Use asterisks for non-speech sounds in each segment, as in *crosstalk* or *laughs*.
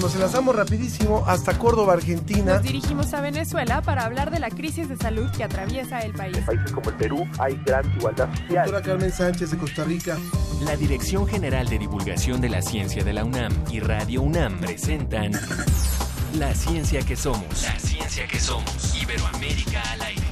nos enlazamos rapidísimo hasta Córdoba, Argentina. Nos dirigimos a Venezuela para hablar de la crisis de salud que atraviesa el país. En países como el Perú hay gran igualdad social. Doctora Carmen Sánchez de Costa Rica. La Dirección General de Divulgación de la Ciencia de la UNAM y Radio UNAM presentan La Ciencia que Somos. La Ciencia que Somos. Iberoamérica al aire.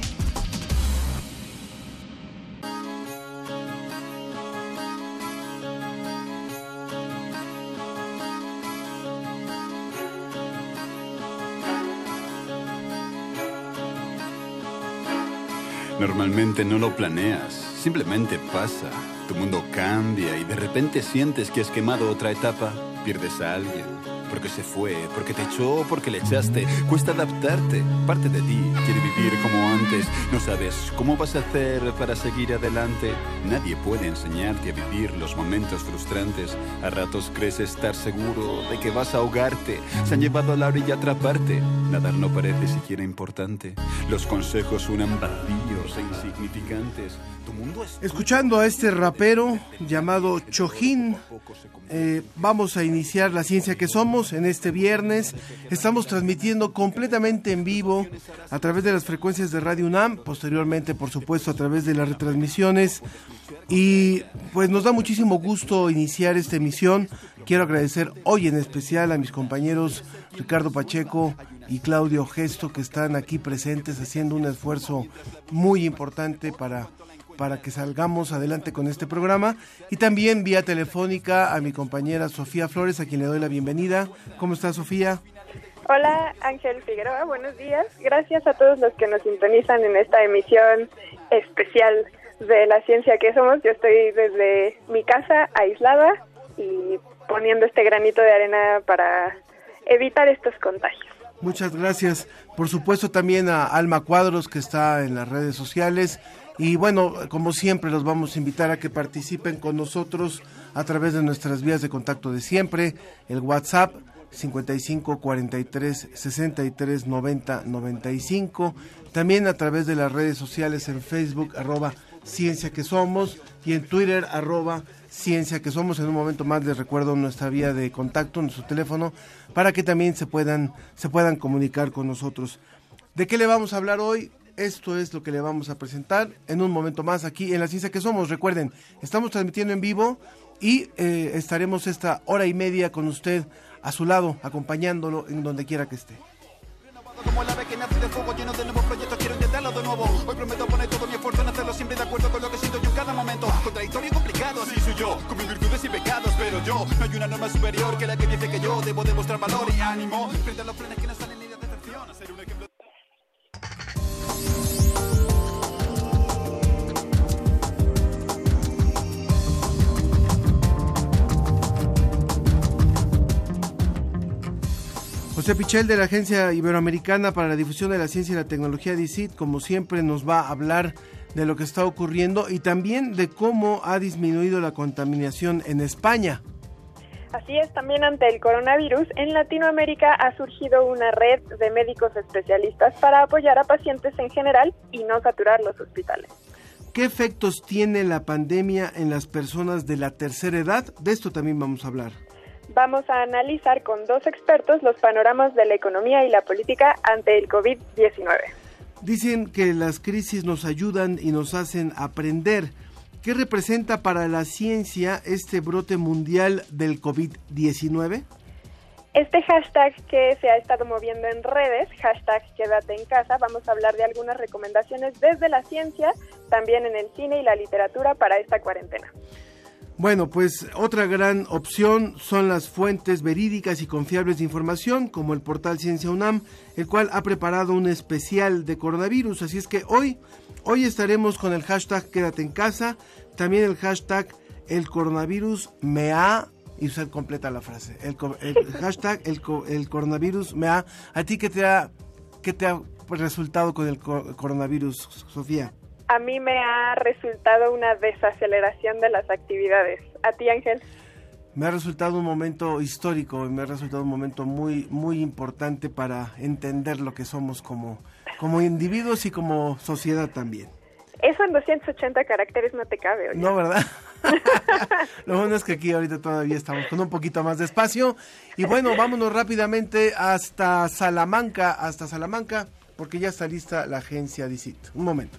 Normalmente no lo planeas, simplemente pasa. Tu mundo cambia y de repente sientes que has quemado otra etapa, pierdes a alguien, porque se fue, porque te echó, porque le echaste. Cuesta adaptarte. Parte de ti quiere vivir como antes. No sabes cómo vas a hacer para seguir adelante. Nadie puede enseñarte a vivir los momentos frustrantes. A ratos crees estar seguro de que vas a ahogarte. Se han llevado a la orilla a atraparte. Nadar no parece siquiera importante. Los consejos suenan vacíos e insignificantes. Tu mundo es Escuchando a este rapero llamado Chojín, eh, vamos a iniciar la ciencia que somos en este viernes. Estamos transmitiendo completamente en vivo a través de las frecuencias de Radio UNAM, posteriormente, por supuesto, a través de las retransmisiones. Y pues nos da muchísimo gusto iniciar esta emisión. Quiero agradecer hoy en especial a mis compañeros Ricardo Pacheco y Claudio Gesto que están aquí presentes haciendo un esfuerzo muy importante para para que salgamos adelante con este programa y también vía telefónica a mi compañera Sofía Flores a quien le doy la bienvenida. ¿Cómo está Sofía? Hola Ángel Figueroa, buenos días. Gracias a todos los que nos sintonizan en esta emisión especial de la ciencia que somos. Yo estoy desde mi casa aislada y poniendo este granito de arena para evitar estos contagios. Muchas gracias. Por supuesto también a Alma Cuadros que está en las redes sociales. Y bueno, como siempre los vamos a invitar a que participen con nosotros a través de nuestras vías de contacto de siempre, el WhatsApp 55 43 63 90 95, también a través de las redes sociales en Facebook arroba ciencia que somos y en Twitter arroba ciencia que somos. En un momento más les recuerdo nuestra vía de contacto, nuestro teléfono, para que también se puedan, se puedan comunicar con nosotros. ¿De qué le vamos a hablar hoy? Esto es lo que le vamos a presentar en un momento más aquí en La Ciencia que Somos. Recuerden, estamos transmitiendo en vivo y eh, estaremos esta hora y media con usted a su lado, acompañándolo en donde quiera que esté. Como el ave que nace de fuego lleno de nuevos proyectos, quiero intentarlo de nuevo. Hoy prometo poner todo mi esfuerzo en hacerlo siempre de acuerdo con lo que siento yo en cada momento. Contradictorio y complicado, así soy yo, con mis virtudes y pecados, pero yo no hay una norma superior que la que dice que yo debo demostrar valor y ánimo frente a los frenes que no salen ni de decepción. Ser un ejemplo. José Pichel de la Agencia Iberoamericana para la Difusión de la Ciencia y la Tecnología DICIT, como siempre, nos va a hablar de lo que está ocurriendo y también de cómo ha disminuido la contaminación en España. Así es, también ante el coronavirus, en Latinoamérica ha surgido una red de médicos especialistas para apoyar a pacientes en general y no saturar los hospitales. ¿Qué efectos tiene la pandemia en las personas de la tercera edad? De esto también vamos a hablar. Vamos a analizar con dos expertos los panoramas de la economía y la política ante el COVID-19. Dicen que las crisis nos ayudan y nos hacen aprender. ¿Qué representa para la ciencia este brote mundial del COVID-19? Este hashtag que se ha estado moviendo en redes, hashtag quédate en casa, vamos a hablar de algunas recomendaciones desde la ciencia, también en el cine y la literatura para esta cuarentena. Bueno, pues otra gran opción son las fuentes verídicas y confiables de información, como el portal Ciencia UNAM, el cual ha preparado un especial de coronavirus. Así es que hoy, hoy estaremos con el hashtag Quédate en casa, también el hashtag El coronavirus me ha y usted completa la frase. El, el *laughs* hashtag el, el, coronavirus me ha. ¿A ti qué te ha, qué te ha resultado con el coronavirus, Sofía? A mí me ha resultado una desaceleración de las actividades. ¿A ti, Ángel? Me ha resultado un momento histórico y me ha resultado un momento muy, muy importante para entender lo que somos como, como individuos y como sociedad también. Eso en 280 caracteres no te cabe. No, ¿verdad? *laughs* *laughs* Lo bueno es que aquí ahorita todavía estamos con un poquito más de espacio. Y bueno, vámonos rápidamente hasta Salamanca, hasta Salamanca, porque ya está lista la agencia DICIT. Un momento.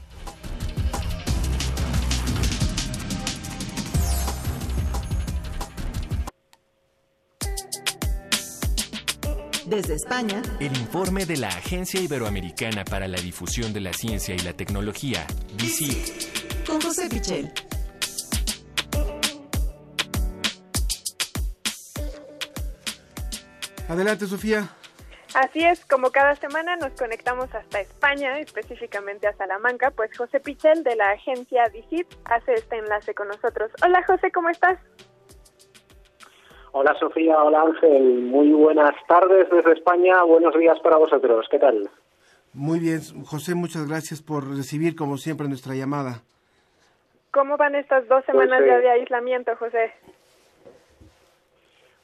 Desde España, El informe de la Agencia Iberoamericana para la Difusión de la Ciencia y la Tecnología, DICIT. con José Pichel. Adelante, Sofía. Así es, como cada semana nos conectamos hasta España, específicamente a Salamanca, pues José Pichel de la agencia DICIT hace este enlace con nosotros. Hola José, ¿cómo estás? Hola Sofía, hola Ángel, muy buenas tardes desde España, buenos días para vosotros, ¿qué tal? Muy bien, José, muchas gracias por recibir como siempre nuestra llamada. ¿Cómo van estas dos semanas Pues, eh, ya de aislamiento, José?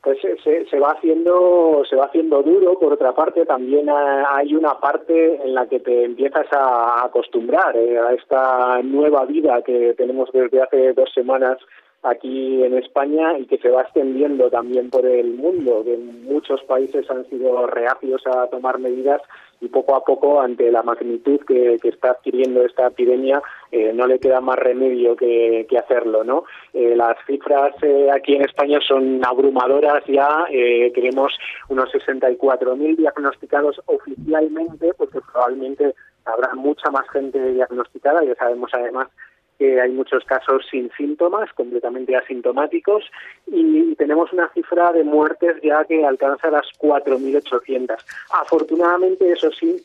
Pues se, se- se va haciendo se va haciendo duro, por otra parte también ha- hay una parte en la que te empiezas a acostumbrar eh, a esta nueva vida que tenemos desde hace dos semanas aquí en España y que se va extendiendo también por el mundo, que muchos países han sido reacios a tomar medidas y poco a poco ante la magnitud que, que está adquiriendo esta epidemia eh, no le queda más remedio que, que hacerlo, ¿no? Eh, las cifras eh, aquí en España son abrumadoras ya, eh, tenemos unos 64.000 diagnosticados oficialmente, porque probablemente habrá mucha más gente diagnosticada, ya sabemos además que hay muchos casos sin síntomas, completamente asintomáticos, y tenemos una cifra de muertes ya que alcanza las 4.800. Afortunadamente, eso sí,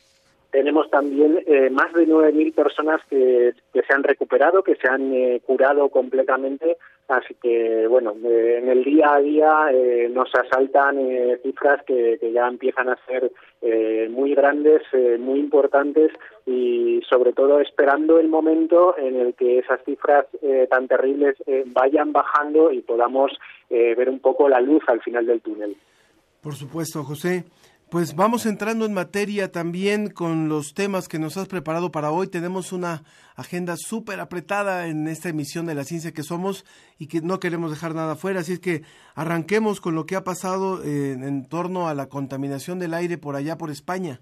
tenemos también eh, más de 9.000 personas que, se han recuperado, que se han eh, curado completamente. Así que, bueno, eh, en el día a día eh, nos asaltan cifras que, que ya empiezan a ser muy grandes, muy importantes y sobre todo esperando el momento en el que esas cifras tan terribles vayan bajando y podamos ver un poco la luz al final del túnel. Por supuesto, José. Pues vamos entrando en materia también con los temas que nos has preparado para hoy. Tenemos una agenda súper apretada en esta emisión de La Ciencia que Somos y que no queremos dejar nada fuera. Así es que arranquemos con lo que ha pasado eh, en torno a la contaminación del aire por allá, por España.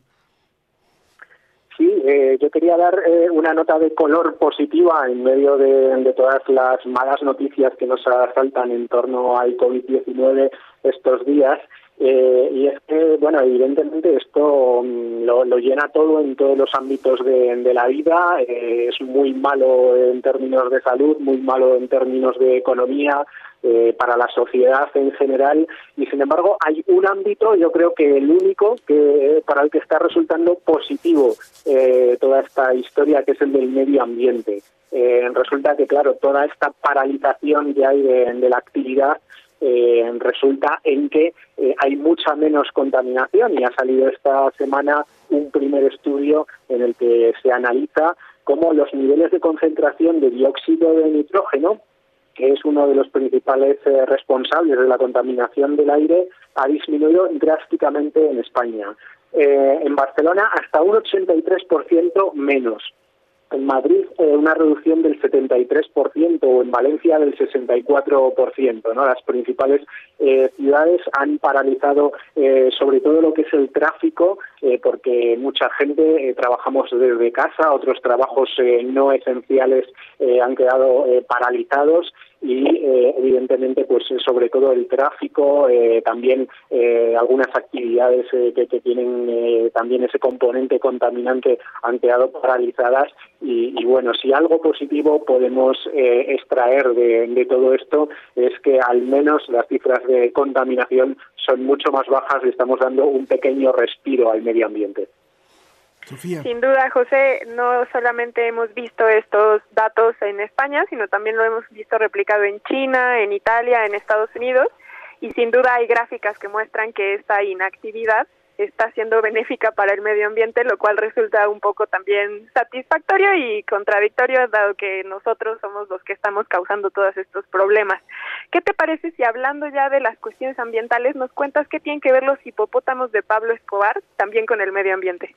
Sí, eh, yo quería dar eh, una nota de color positiva en medio de, de todas las malas noticias que nos asaltan en torno al COVID-19 estos días. Eh, y es que, bueno, evidentemente esto mm, lo, lo llena todo en todos los ámbitos de, la vida. Eh, es muy malo en términos de salud, muy malo en términos de economía, eh, para la sociedad en general y sin embargo hay un ámbito yo creo que el único que para el que está resultando positivo eh, toda esta historia que es el del medio ambiente Eh, resulta que claro toda esta paralización que hay de la actividad eh, resulta en que eh, hay mucha menos contaminación y ha salido esta semana un primer estudio en el que se analiza cómo los niveles de concentración de dióxido de nitrógeno que es uno de los principales eh, responsables de la contaminación del aire, ha disminuido drásticamente en España. Eh, en Barcelona hasta un 83% menos. En Madrid eh, una reducción del 73% o en Valencia del 64%. ¿no? Las principales eh, ciudades han paralizado eh, sobre todo lo que es el tráfico eh, porque mucha gente trabajamos desde casa, otros trabajos no esenciales han quedado paralizados y eh, evidentemente pues sobre todo el tráfico eh, también eh, algunas actividades eh, que, que tienen eh, también ese componente contaminante han quedado paralizadas y, bueno si algo positivo podemos eh, extraer de todo esto es que al menos las cifras de contaminación son mucho más bajas y estamos dando un pequeño respiro al medio ambiente. Sin duda, José, no solamente hemos visto estos datos en España, sino también lo hemos visto replicado en China, en Italia, en Estados Unidos, y sin duda hay gráficas que muestran que esta inactividad está siendo benéfica para el medio ambiente, lo cual resulta un poco también satisfactorio y contradictorio, dado que nosotros somos los que estamos causando todos estos problemas. ¿Qué te parece si hablando ya de las cuestiones ambientales nos cuentas qué tienen que ver los hipopótamos de Pablo Escobar también con el medio ambiente?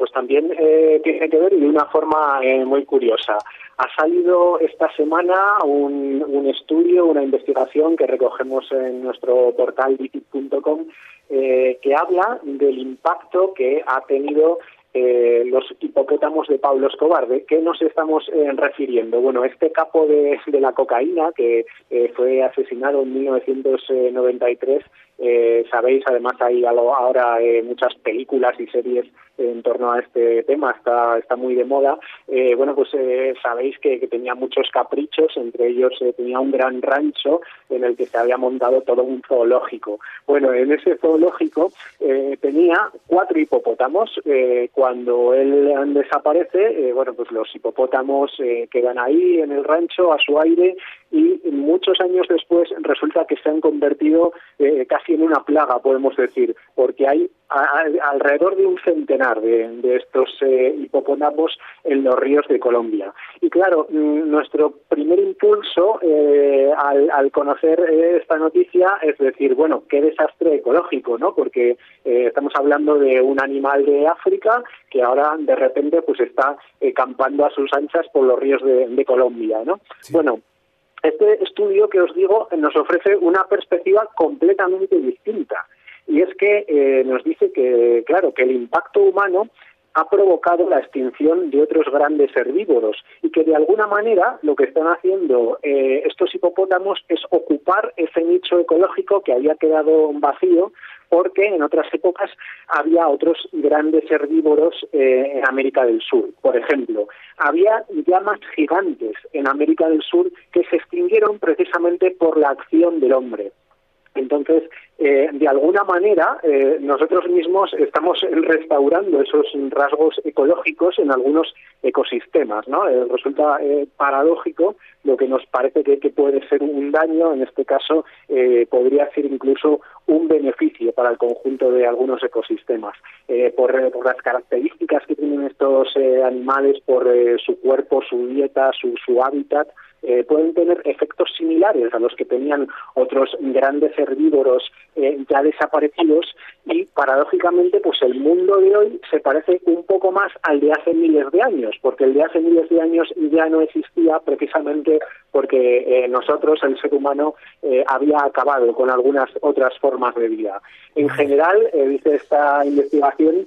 Pues también eh, tiene que ver de una forma eh, muy curiosa. Ha salido esta semana un, estudio, una investigación que recogemos en nuestro portal visit.com eh, que habla del impacto que ha tenido eh, los hipopótamos de Pablo Escobar. ¿De qué nos estamos eh, refiriendo? Bueno, este capo de, de la cocaína que eh, fue asesinado en 1993 eh, sabéis, además hay ahora eh, muchas películas y series en torno a este tema, está, está muy de moda. Eh, bueno, pues eh, sabéis que, que, tenía muchos caprichos, entre ellos tenía un gran rancho en el que se había montado todo un zoológico. Bueno, en ese zoológico tenía cuatro hipopótamos. cuando él desaparece, bueno, pues los hipopótamos quedan ahí en el rancho a su aire y muchos años después resulta que se han convertido casi en una plaga, podemos decir, porque hay a, a, alrededor de un centenar de, de estos eh, hipopótamos en los ríos de Colombia. Y claro, nuestro primer impulso eh, al, al, conocer eh, esta noticia es decir, bueno, qué desastre ecológico, ¿no? Porque eh, estamos hablando de un animal de África que ahora de repente pues está campando a sus anchas por los ríos de, de Colombia, ¿no? Sí. Bueno, este estudio que os digo nos ofrece una perspectiva completamente distinta. Y es que eh, nos dice que, claro, que el impacto humano ha provocado la extinción de otros grandes herbívoros y que de alguna manera lo que están haciendo eh, estos hipopótamos es ocupar ese nicho ecológico que había quedado vacío porque en otras épocas había otros grandes herbívoros eh, en América del Sur. Por ejemplo, había llamas gigantes en América del Sur que se extinguieron precisamente por la acción del hombre. Entonces, eh, de alguna manera, eh, nosotros mismos estamos restaurando esos rasgos ecológicos en algunos ecosistemas, ¿no? Eh, resulta paradójico lo que nos parece que, puede ser un daño, en este caso podría ser incluso un beneficio para el conjunto de algunos ecosistemas, por, por, las características que tienen estos animales, por su cuerpo, su dieta, su, su hábitat, eh, pueden tener efectos similares a los que tenían otros grandes herbívoros eh, ya desaparecidos y paradójicamente pues el mundo de hoy se parece un poco más al de hace miles de años porque el de hace miles de años ya no existía precisamente porque eh, nosotros el ser humano eh, había acabado con algunas otras formas de vida. En general dice esta investigación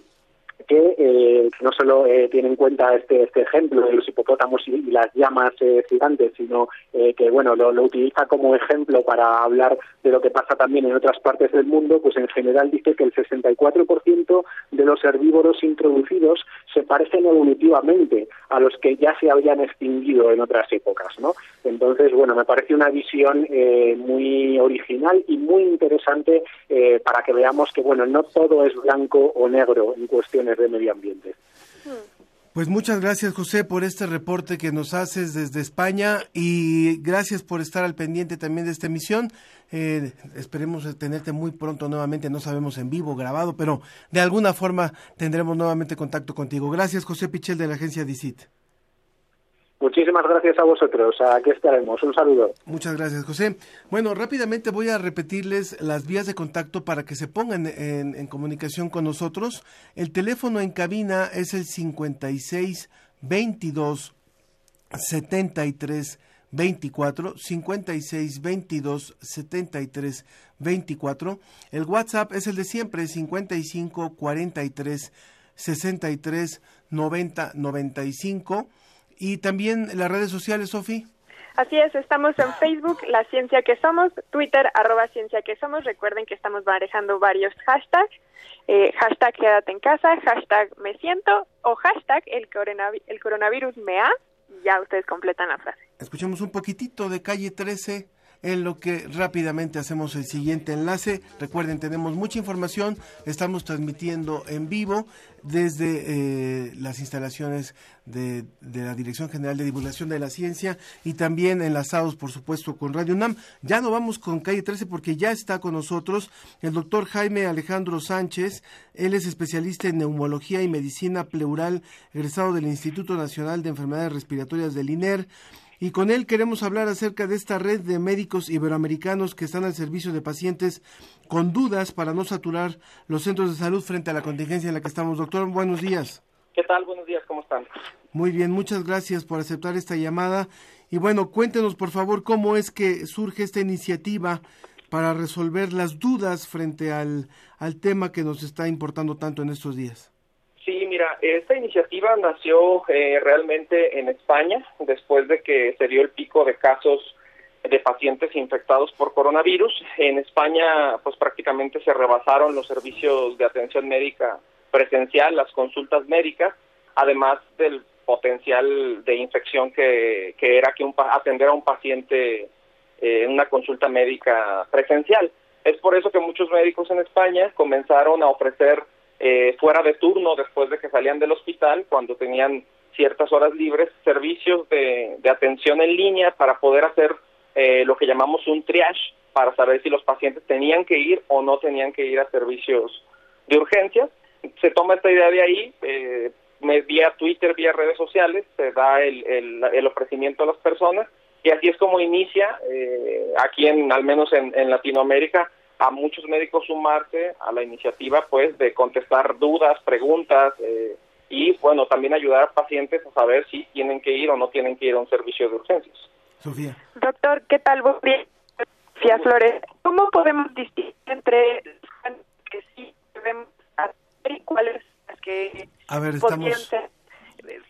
que eh, no solo eh, tiene en cuenta este, este ejemplo de los hipopótamos y, las llamas eh, gigantes, sino eh, que bueno lo, lo, utiliza como ejemplo para hablar de lo que pasa también en otras partes del mundo, pues en general dice que el 64% de los herbívoros introducidos se parecen evolutivamente a los que ya se habían extinguido en otras épocas, ¿no? Entonces, bueno, me parece una visión muy original y muy interesante para que veamos que, bueno, no todo es blanco o negro en cuestiones de medio ambiente. Pues muchas gracias José por este reporte que nos haces desde España y gracias por estar al pendiente también de esta emisión. Eh, esperemos tenerte muy pronto nuevamente, no sabemos en vivo, grabado, pero de alguna forma tendremos nuevamente contacto contigo. Gracias José Pichel de la agencia DICIT. Muchísimas gracias a vosotros. Aquí estaremos. Un saludo. Muchas gracias, José. Bueno, rápidamente voy a repetirles las vías de contacto para que se pongan en, en comunicación con nosotros. El teléfono en cabina es el 56 22 73 24 56 22 73 24. El WhatsApp es el de siempre 55 43 63 90 95 y también las redes sociales, Sofi. Así es, estamos en Facebook, La Ciencia que Somos, Twitter, arroba Ciencia que Somos. Recuerden que estamos manejando varios hashtags. Eh, hashtag quédate en casa, hashtag me siento o hashtag el, coronav el coronavirus me ha. Ya ustedes completan la frase. Escuchemos un poquitito de calle 13 en lo que rápidamente hacemos el siguiente enlace. Recuerden, tenemos mucha información, estamos transmitiendo en vivo desde eh, las instalaciones de, la Dirección General de Divulgación de la Ciencia y también enlazados, por supuesto, con Radio UNAM. Ya no vamos con calle 13 porque ya está con nosotros el doctor Jaime Alejandro Sánchez. Él es especialista en neumología y medicina pleural, egresado del Instituto Nacional de Enfermedades Respiratorias del INER y con él queremos hablar acerca de esta red de médicos iberoamericanos que están al servicio de pacientes con dudas para no saturar los centros de salud frente a la contingencia en la que estamos. Doctor, buenos días. ¿Qué tal? Buenos días, ¿cómo están? Muy bien, muchas gracias por aceptar esta llamada. Y bueno, cuéntenos por favor cómo es que surge esta iniciativa para resolver las dudas frente al, al tema que nos está importando tanto en estos días. Sí, mira, esta iniciativa nació eh, realmente en España después de que se dio el pico de casos de pacientes infectados por coronavirus. En España, pues prácticamente se rebasaron los servicios de atención médica presencial, las consultas médicas, además del potencial de infección que, que era que un, atender a un paciente eh, en una consulta médica presencial. Es por eso que muchos médicos en España comenzaron a ofrecer eh, fuera de turno después de que salían del hospital, cuando tenían ciertas horas libres, servicios de, atención en línea para poder hacer eh, lo que llamamos un triage, para saber si los pacientes tenían que ir o no tenían que ir a servicios de urgencias. Se toma esta idea de ahí, eh, vía Twitter, vía redes sociales, se da el, el, ofrecimiento a las personas y así es como inicia eh, aquí en al menos en, en, Latinoamérica a muchos médicos sumarse a la iniciativa pues de contestar dudas, preguntas eh, y bueno también ayudar a pacientes a saber si tienen que ir o no tienen que ir a un servicio de urgencias. Sofía. Doctor, ¿qué tal? Sofía Flores, ¿cómo podemos distinguir entre que sí debemos hacer y cuáles las que a ver, podrían estamos... ser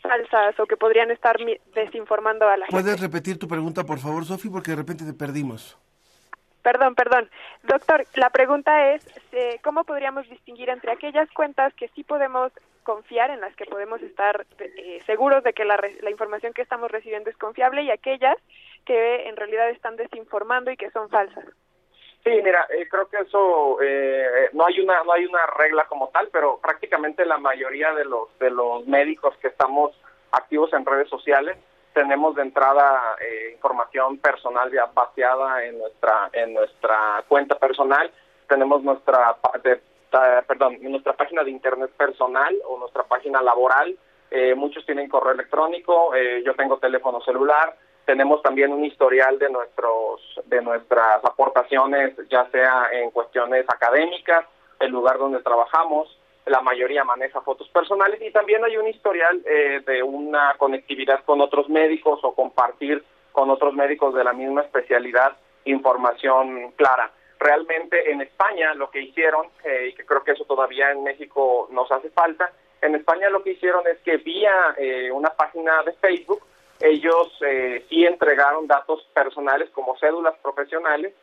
falsas o que podrían estar desinformando a la gente? ¿Puedes repetir tu pregunta, por favor, Sofi, porque de repente te perdimos? Perdón, perdón. Doctor, la pregunta es, eh, ¿cómo podríamos distinguir entre aquellas cuentas que sí podemos confiar, en las que podemos estar eh, seguros de que la, la, información que estamos recibiendo es confiable y aquellas que en realidad están desinformando y que son falsas? Sí, mira, eh, creo que eso eh, no hay una no hay una regla como tal, pero prácticamente la mayoría de los de los médicos que estamos activos en redes sociales tenemos de entrada eh, información personal ya vaciada en nuestra en nuestra cuenta personal, tenemos nuestra perdón, nuestra página de internet personal o nuestra página laboral, muchos tienen correo electrónico, yo tengo teléfono celular, tenemos también un historial de nuestros de nuestras aportaciones ya sea en cuestiones académicas el lugar donde trabajamos la mayoría maneja fotos personales y también hay un historial eh, de una conectividad con otros médicos o compartir con otros médicos de la misma especialidad información clara. Realmente en España lo que hicieron eh, y que creo que eso todavía en México nos hace falta en España lo que hicieron es que vía eh, una página de Facebook ellos eh, sí entregaron datos personales como cédulas profesionales,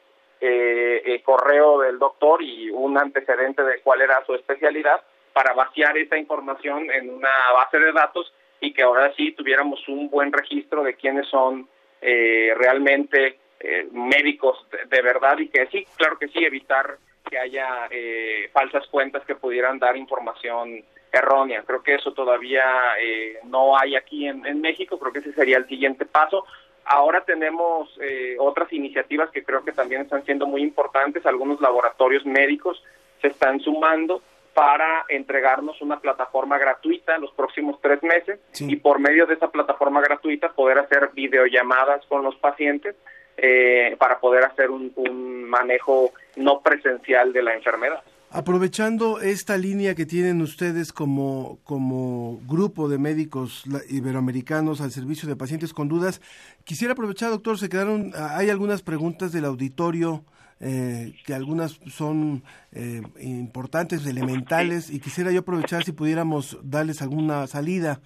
eh, eh, correo del doctor y un antecedente de cuál era su especialidad para vaciar esa información en una base de datos y que ahora sí tuviéramos un buen registro de quiénes son eh, realmente eh, médicos de, verdad y que sí, claro que sí, evitar que haya eh, falsas cuentas que pudieran dar información errónea. Creo que eso todavía eh, no hay aquí en, en, México, creo que ese sería el siguiente paso. Ahora tenemos eh, otras iniciativas que creo que también están siendo muy importantes. Algunos laboratorios médicos se están sumando para entregarnos una plataforma gratuita los próximos tres meses sí. y por medio de esa plataforma gratuita poder hacer videollamadas con los pacientes eh, para poder hacer un, un manejo no presencial de la enfermedad. Aprovechando esta línea que tienen ustedes como, como grupo de médicos iberoamericanos al servicio de pacientes con dudas, quisiera aprovechar, doctor, se quedaron, hay algunas preguntas del auditorio, eh, que algunas son eh, importantes, elementales, y quisiera yo aprovechar si pudiéramos darles alguna salida.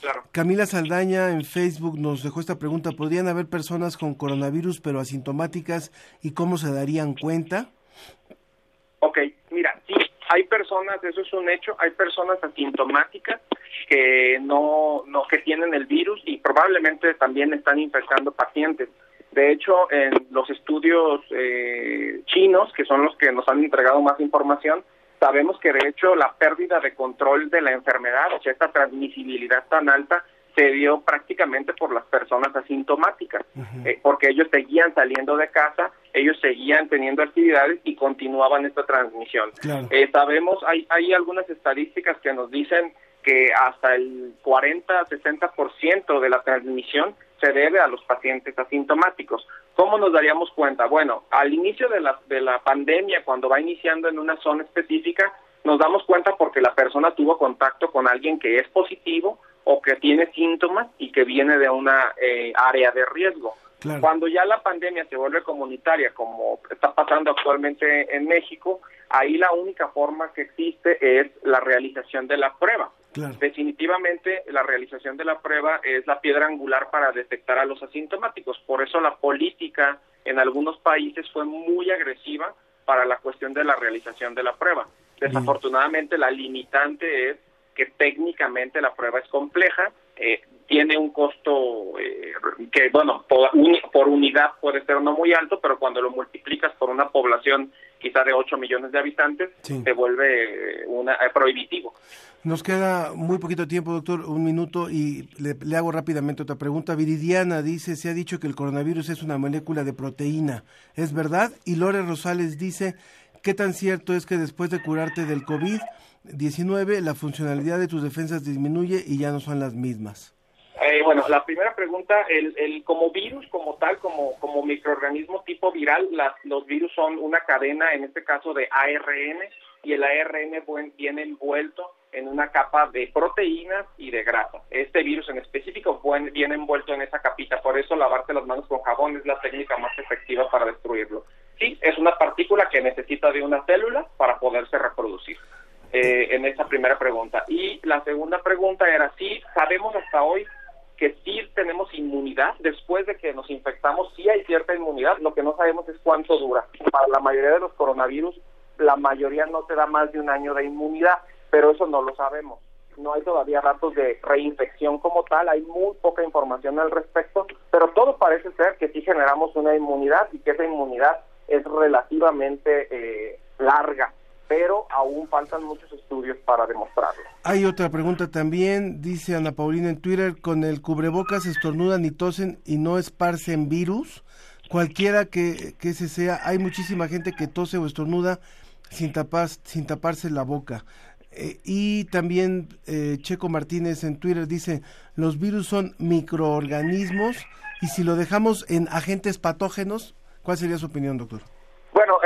Claro. Camila Saldaña en Facebook nos dejó esta pregunta, ¿podrían haber personas con coronavirus pero asintomáticas y cómo se darían cuenta? Ok, mira, sí, hay personas, eso es un hecho, hay personas asintomáticas que no, no que tienen el virus y probablemente también están infectando pacientes. De hecho, en los estudios eh, chinos, que son los que nos han entregado más información, sabemos que de hecho la pérdida de control de la enfermedad, o sea, esta transmisibilidad tan alta, se dio prácticamente por las personas asintomáticas, uh -huh. eh, porque ellos seguían saliendo de casa, ellos seguían teniendo actividades y continuaban esta transmisión. Claro. Eh, sabemos, hay, hay algunas estadísticas que nos dicen que hasta el 40-60% de la transmisión se debe a los pacientes asintomáticos. ¿Cómo nos daríamos cuenta? Bueno, al inicio de la, de la pandemia, cuando va iniciando en una zona específica, nos damos cuenta porque la persona tuvo contacto con alguien que es positivo o que tiene síntomas y que viene de una eh, área de riesgo. Cuando ya la pandemia se vuelve comunitaria, como está pasando actualmente en México, ahí la única forma que existe es la realización de la prueba. Definitivamente la realización de la prueba es la piedra angular para detectar a los asintomáticos. Por eso la política en algunos países fue muy agresiva para la cuestión de la realización de la prueba. Desafortunadamente la limitante es que técnicamente la prueba es compleja, eh, tiene un costo eh, que, bueno, por, unidad puede ser no muy alto, pero cuando lo multiplicas por una población quizá de 8 millones de habitantes, se vuelve una, eh, prohibitivo. Nos queda muy poquito tiempo, doctor, un minuto, y le, le, hago rápidamente otra pregunta. Viridiana dice, se ha dicho que el coronavirus es una molécula de proteína. ¿Es verdad? Y Lore Rosales dice, ¿qué tan cierto es que después de curarte del COVID-19, la funcionalidad de tus defensas disminuye y ya no son las mismas? Eh, bueno, la primera pregunta, el, el, como virus, como tal, como, como microorganismo tipo viral, las, los virus son una cadena, en este caso de ARN, y el ARN viene envuelto en una capa de proteínas y de grasa. Este virus en específico viene envuelto en esa capita, por eso lavarte las manos con jabón es la técnica más efectiva para destruirlo. Sí, es una partícula que necesita de una célula para poderse reproducir. Eh, en esa primera pregunta. Y la segunda pregunta era, sí, sabemos hasta hoy que sí tenemos inmunidad, después de que nos infectamos, sí hay cierta inmunidad, lo que no sabemos es cuánto dura. Para la mayoría de los coronavirus, la mayoría no te da más de un año de inmunidad, pero eso no lo sabemos. No hay todavía datos de reinfección como tal, hay muy poca información al respecto, pero todo parece ser que sí generamos una inmunidad y que esa inmunidad es relativamente eh, larga pero aún faltan muchos estudios para demostrarlo. Hay otra pregunta también, dice Ana Paulina en Twitter, con el cubrebocas estornudan y tosen y no esparcen virus. Cualquiera que, que ese sea, hay muchísima gente que tose o estornuda sin, tapar, sin taparse la boca. Eh, y también eh, Checo Martínez en Twitter dice, los virus son microorganismos y si lo dejamos en agentes patógenos, ¿cuál sería su opinión, doctor?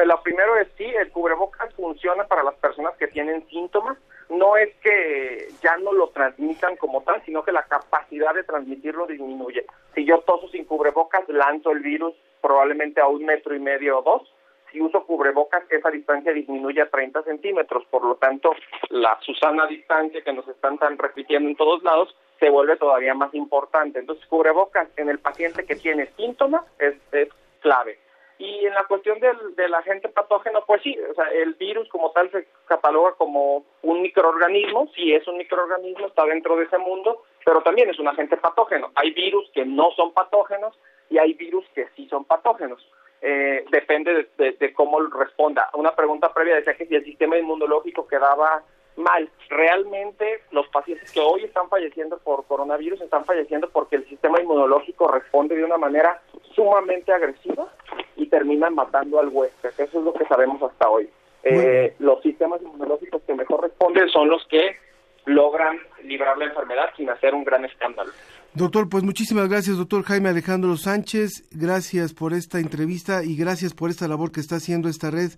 Lo primero es sí, el cubrebocas funciona para las personas que tienen síntomas. No es que ya no lo transmitan como tal, sino que la capacidad de transmitirlo disminuye. Si yo toso sin cubrebocas, lanzo el virus probablemente a un metro y medio o dos. Si uso cubrebocas, esa distancia disminuye a 30 centímetros. Por lo tanto, la Susana distancia que nos están tan repitiendo en todos lados se vuelve todavía más importante. Entonces, cubrebocas en el paciente que tiene síntomas es clave. Y en la cuestión del, del agente patógeno, pues sí, o sea, el virus como tal se cataloga como un microorganismo, sí es un microorganismo, está dentro de ese mundo, pero también es un agente patógeno. Hay virus que no son patógenos y hay virus que sí son patógenos. Eh, depende de, de, cómo responda. Una pregunta previa decía que si el sistema inmunológico quedaba mal. Realmente los pacientes que hoy están falleciendo por coronavirus están falleciendo porque el sistema inmunológico responde de una manera sumamente agresiva y terminan matando al huésped. Eso es lo que sabemos hasta hoy. Eh, los sistemas inmunológicos que mejor responden son los que logran librar la enfermedad sin hacer un gran escándalo. Doctor, pues muchísimas gracias, doctor Jaime Alejandro Sánchez. Gracias por esta entrevista y gracias por esta labor que está haciendo esta red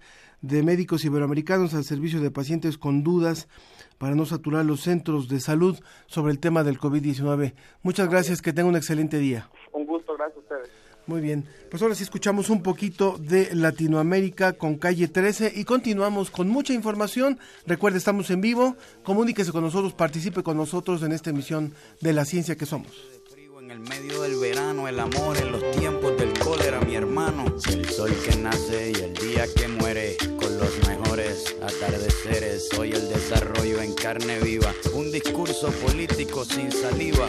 de médicos iberoamericanos al servicio de pacientes con dudas para no saturar los centros de salud sobre el tema del COVID-19. Muchas gracias, que tenga un excelente día. Un gusto, gracias a ustedes. Muy bien, pues ahora sí escuchamos un poquito de Latinoamérica con Calle 13 y continuamos con mucha información. Recuerde, estamos en vivo, comuníquese con nosotros, participe con nosotros en esta emisión de La Ciencia que Somos. En el medio del verano, el amor en los tiempos del cólera, mi hermano. El sol que nace y el día que muere, con los mejores atardeceres. Soy el desarrollo en carne viva, un discurso político sin saliva.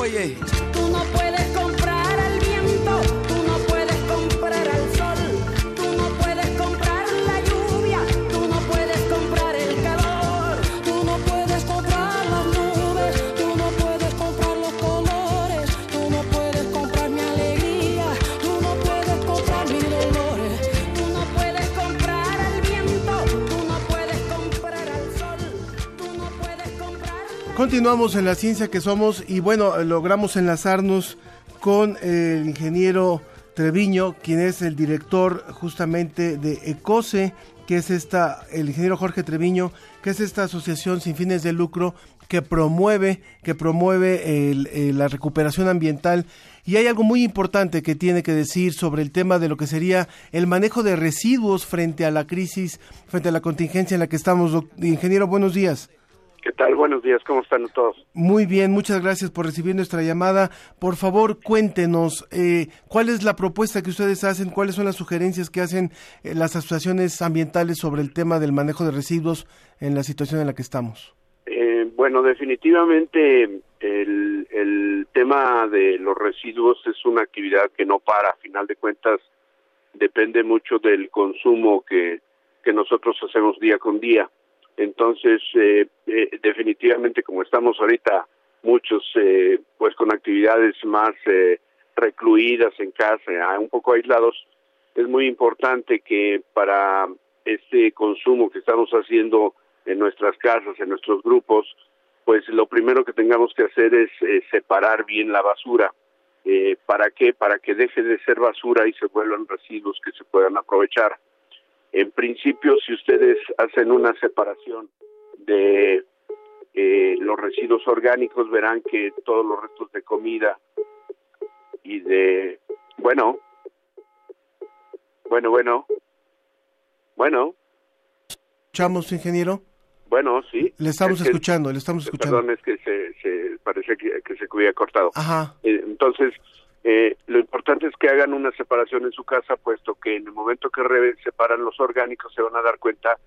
Oye, tú no puedes comprar al viento. Continuamos en la ciencia que somos y bueno, logramos enlazarnos con el ingeniero Treviño, quien es el director justamente de ECOSE, que es esta, el ingeniero Jorge Treviño, que es esta asociación sin fines de lucro que promueve, que promueve la recuperación ambiental. Y hay algo muy importante que tiene que decir sobre el tema de lo que sería el manejo de residuos frente a la crisis, frente a la contingencia en la que estamos. Ingeniero, buenos días. ¿Qué tal? Buenos días, ¿cómo están todos? Muy bien, muchas gracias por recibir nuestra llamada. Por favor, cuéntenos eh, cuál es la propuesta que ustedes hacen, cuáles son las sugerencias que hacen eh, las asociaciones ambientales sobre el tema del manejo de residuos en la situación en la que estamos. Eh, bueno, definitivamente el, el tema de los residuos es una actividad que no para, a final de cuentas depende mucho del consumo que, que nosotros hacemos día con día entonces, eh, eh, definitivamente, como estamos ahorita muchos, eh, pues con actividades más eh, recluidas en casa, un poco aislados, es muy importante que para este consumo que estamos haciendo en nuestras casas, en nuestros grupos, pues lo primero que tengamos que hacer es separar bien la basura. ¿Para qué? Para que deje de ser basura y se vuelvan residuos que se puedan aprovechar. En principio, si ustedes hacen una separación de eh, los residuos orgánicos, verán que todos los restos de comida y de, bueno, bueno, bueno, bueno. ¿Escuchamos, ingeniero? Bueno, sí. Le estamos escuchando, le estamos escuchando. Perdón, es que se, se parece que, que se había cortado. Ajá. Eh, entonces, eh, lo importante es que hagan una separación en su casa, puesto que en el momento que separan los orgánicos se van a dar cuenta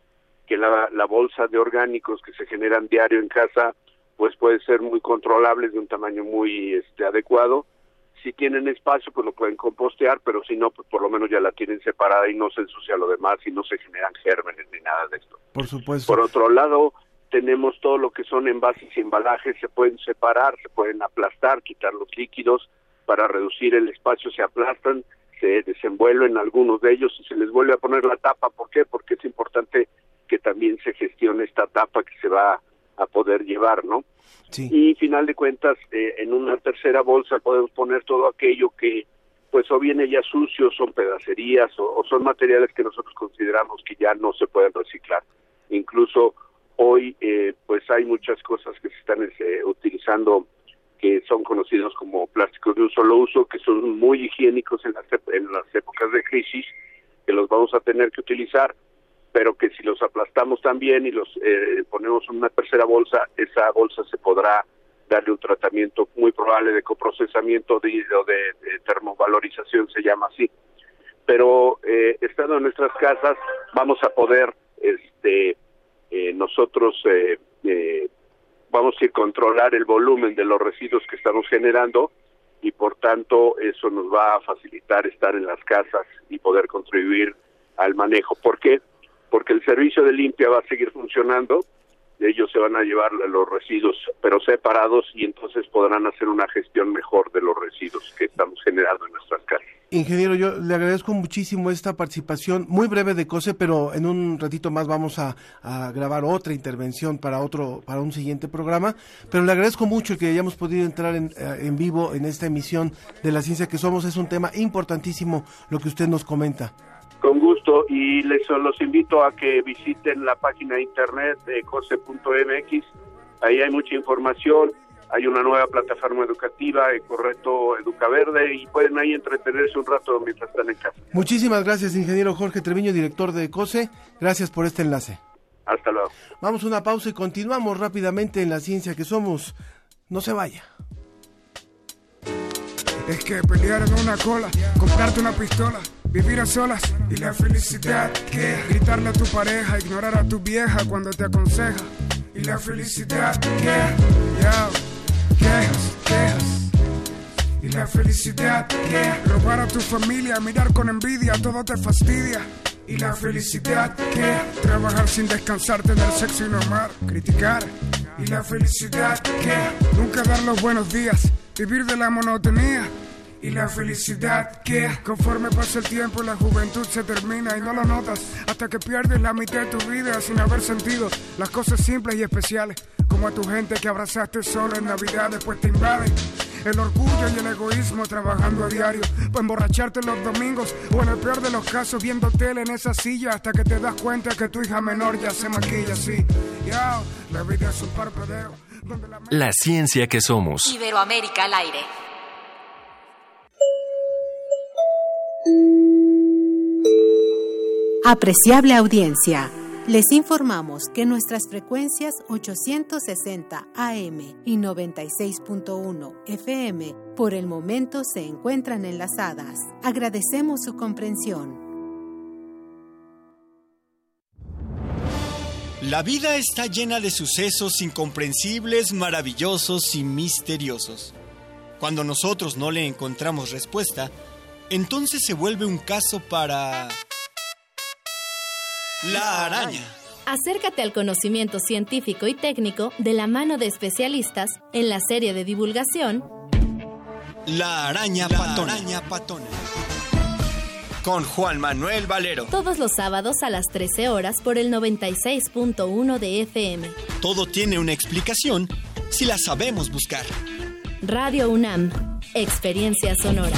que la, la bolsa de orgánicos que se generan diario en casa, pues puede ser muy controlable, de un tamaño muy este, adecuado. Si tienen espacio, pues lo pueden compostear, pero si no, pues por lo menos ya la tienen separada y no se ensucia lo demás y no se generan gérmenes ni nada de esto. Por supuesto. Por otro lado, tenemos todo lo que son envases y embalajes, se pueden separar, se pueden aplastar, quitar los líquidos, para reducir el espacio se aplastan, se desenvuelven algunos de ellos y se les vuelve a poner la tapa. ¿Por qué? Porque es importante que también se gestione esta tapa que se va a poder llevar, ¿no? Sí. Y final de cuentas, eh, en una tercera bolsa podemos poner todo aquello que pues o viene ya sucio, son pedacerías o, son materiales que nosotros consideramos que ya no se pueden reciclar. Incluso hoy eh, pues hay muchas cosas que se están eh, utilizando que son conocidos como plásticos de un solo uso, que son muy higiénicos en las, en las épocas de crisis, que los vamos a tener que utilizar, pero que si los aplastamos también y los eh, ponemos en una tercera bolsa, esa bolsa se podrá darle un tratamiento muy probable de coprocesamiento de, o de, termovalorización, se llama así. Pero eh, estando en nuestras casas, vamos a poder este, eh, nosotros eh, eh, vamos a ir controlar el volumen de los residuos que estamos generando y por tanto eso nos va a facilitar estar en las casas y poder contribuir al manejo. ¿Por qué? Porque el servicio de limpia va a seguir funcionando, ellos se van a llevar los residuos pero separados y entonces podrán hacer una gestión mejor de los residuos que estamos generando en nuestras casas. Ingeniero, yo le agradezco muchísimo esta participación, muy breve de COSE, pero en un ratito más vamos a, grabar otra intervención para otro, para un siguiente programa. Pero le agradezco mucho que hayamos podido entrar en, eh, en vivo en esta emisión de la ciencia que somos. Es un tema importantísimo lo que usted nos comenta. Con gusto y les los invito a que visiten la página internet de cose.mx. Ahí hay mucha información hay una nueva plataforma educativa, Correcto Educa Verde, y pueden ahí entretenerse un rato mientras están en casa. Muchísimas gracias, ingeniero Jorge Treviño, director de COSE. Gracias por este enlace. Hasta luego. Vamos a una pausa y continuamos rápidamente en la ciencia que somos. No se vaya. Es que pelear en una cola, comprarte una pistola, vivir a solas y la felicidad que gritarle a tu pareja, ignorar a tu vieja cuando te aconseja y la felicidad que ya quejas. Y la felicidad que robar a tu familia, mirar con envidia, todo te fastidia. Y la felicidad que trabajar sin descansar, tener sexo y no amar, criticar. Y la felicidad que nunca dar los buenos días, vivir de la monotonía. Y la felicidad que conforme pasa el tiempo la juventud se termina y no lo notas hasta que pierdes la mitad de tu vida sin haber sentido las cosas simples y especiales como a tu gente que abrazaste solo en Navidad después te invaden el orgullo y el egoísmo trabajando a diario para emborracharte los domingos o en el peor de los casos viendo tele en esa silla hasta que te das cuenta que tu hija menor ya se maquilla así. Ya, la vida es un parpadeo. donde la La ciencia que somos. Iberoamérica al aire. Apreciable audiencia, les informamos que nuestras frecuencias 860 AM y 96.1 FM por el momento se encuentran enlazadas. Agradecemos su comprensión. La vida está llena de sucesos incomprensibles, maravillosos y misteriosos. Cuando nosotros no le encontramos respuesta, entonces se vuelve un caso para... La araña. Acércate al conocimiento científico y técnico de la mano de especialistas en la serie de divulgación La araña patona. araña patona. Con Juan Manuel Valero. todos los sábados a las 13 horas por el 96.1 de FM. Todo tiene una explicación si la sabemos buscar. Radio UNAM, Experiencia Sonora.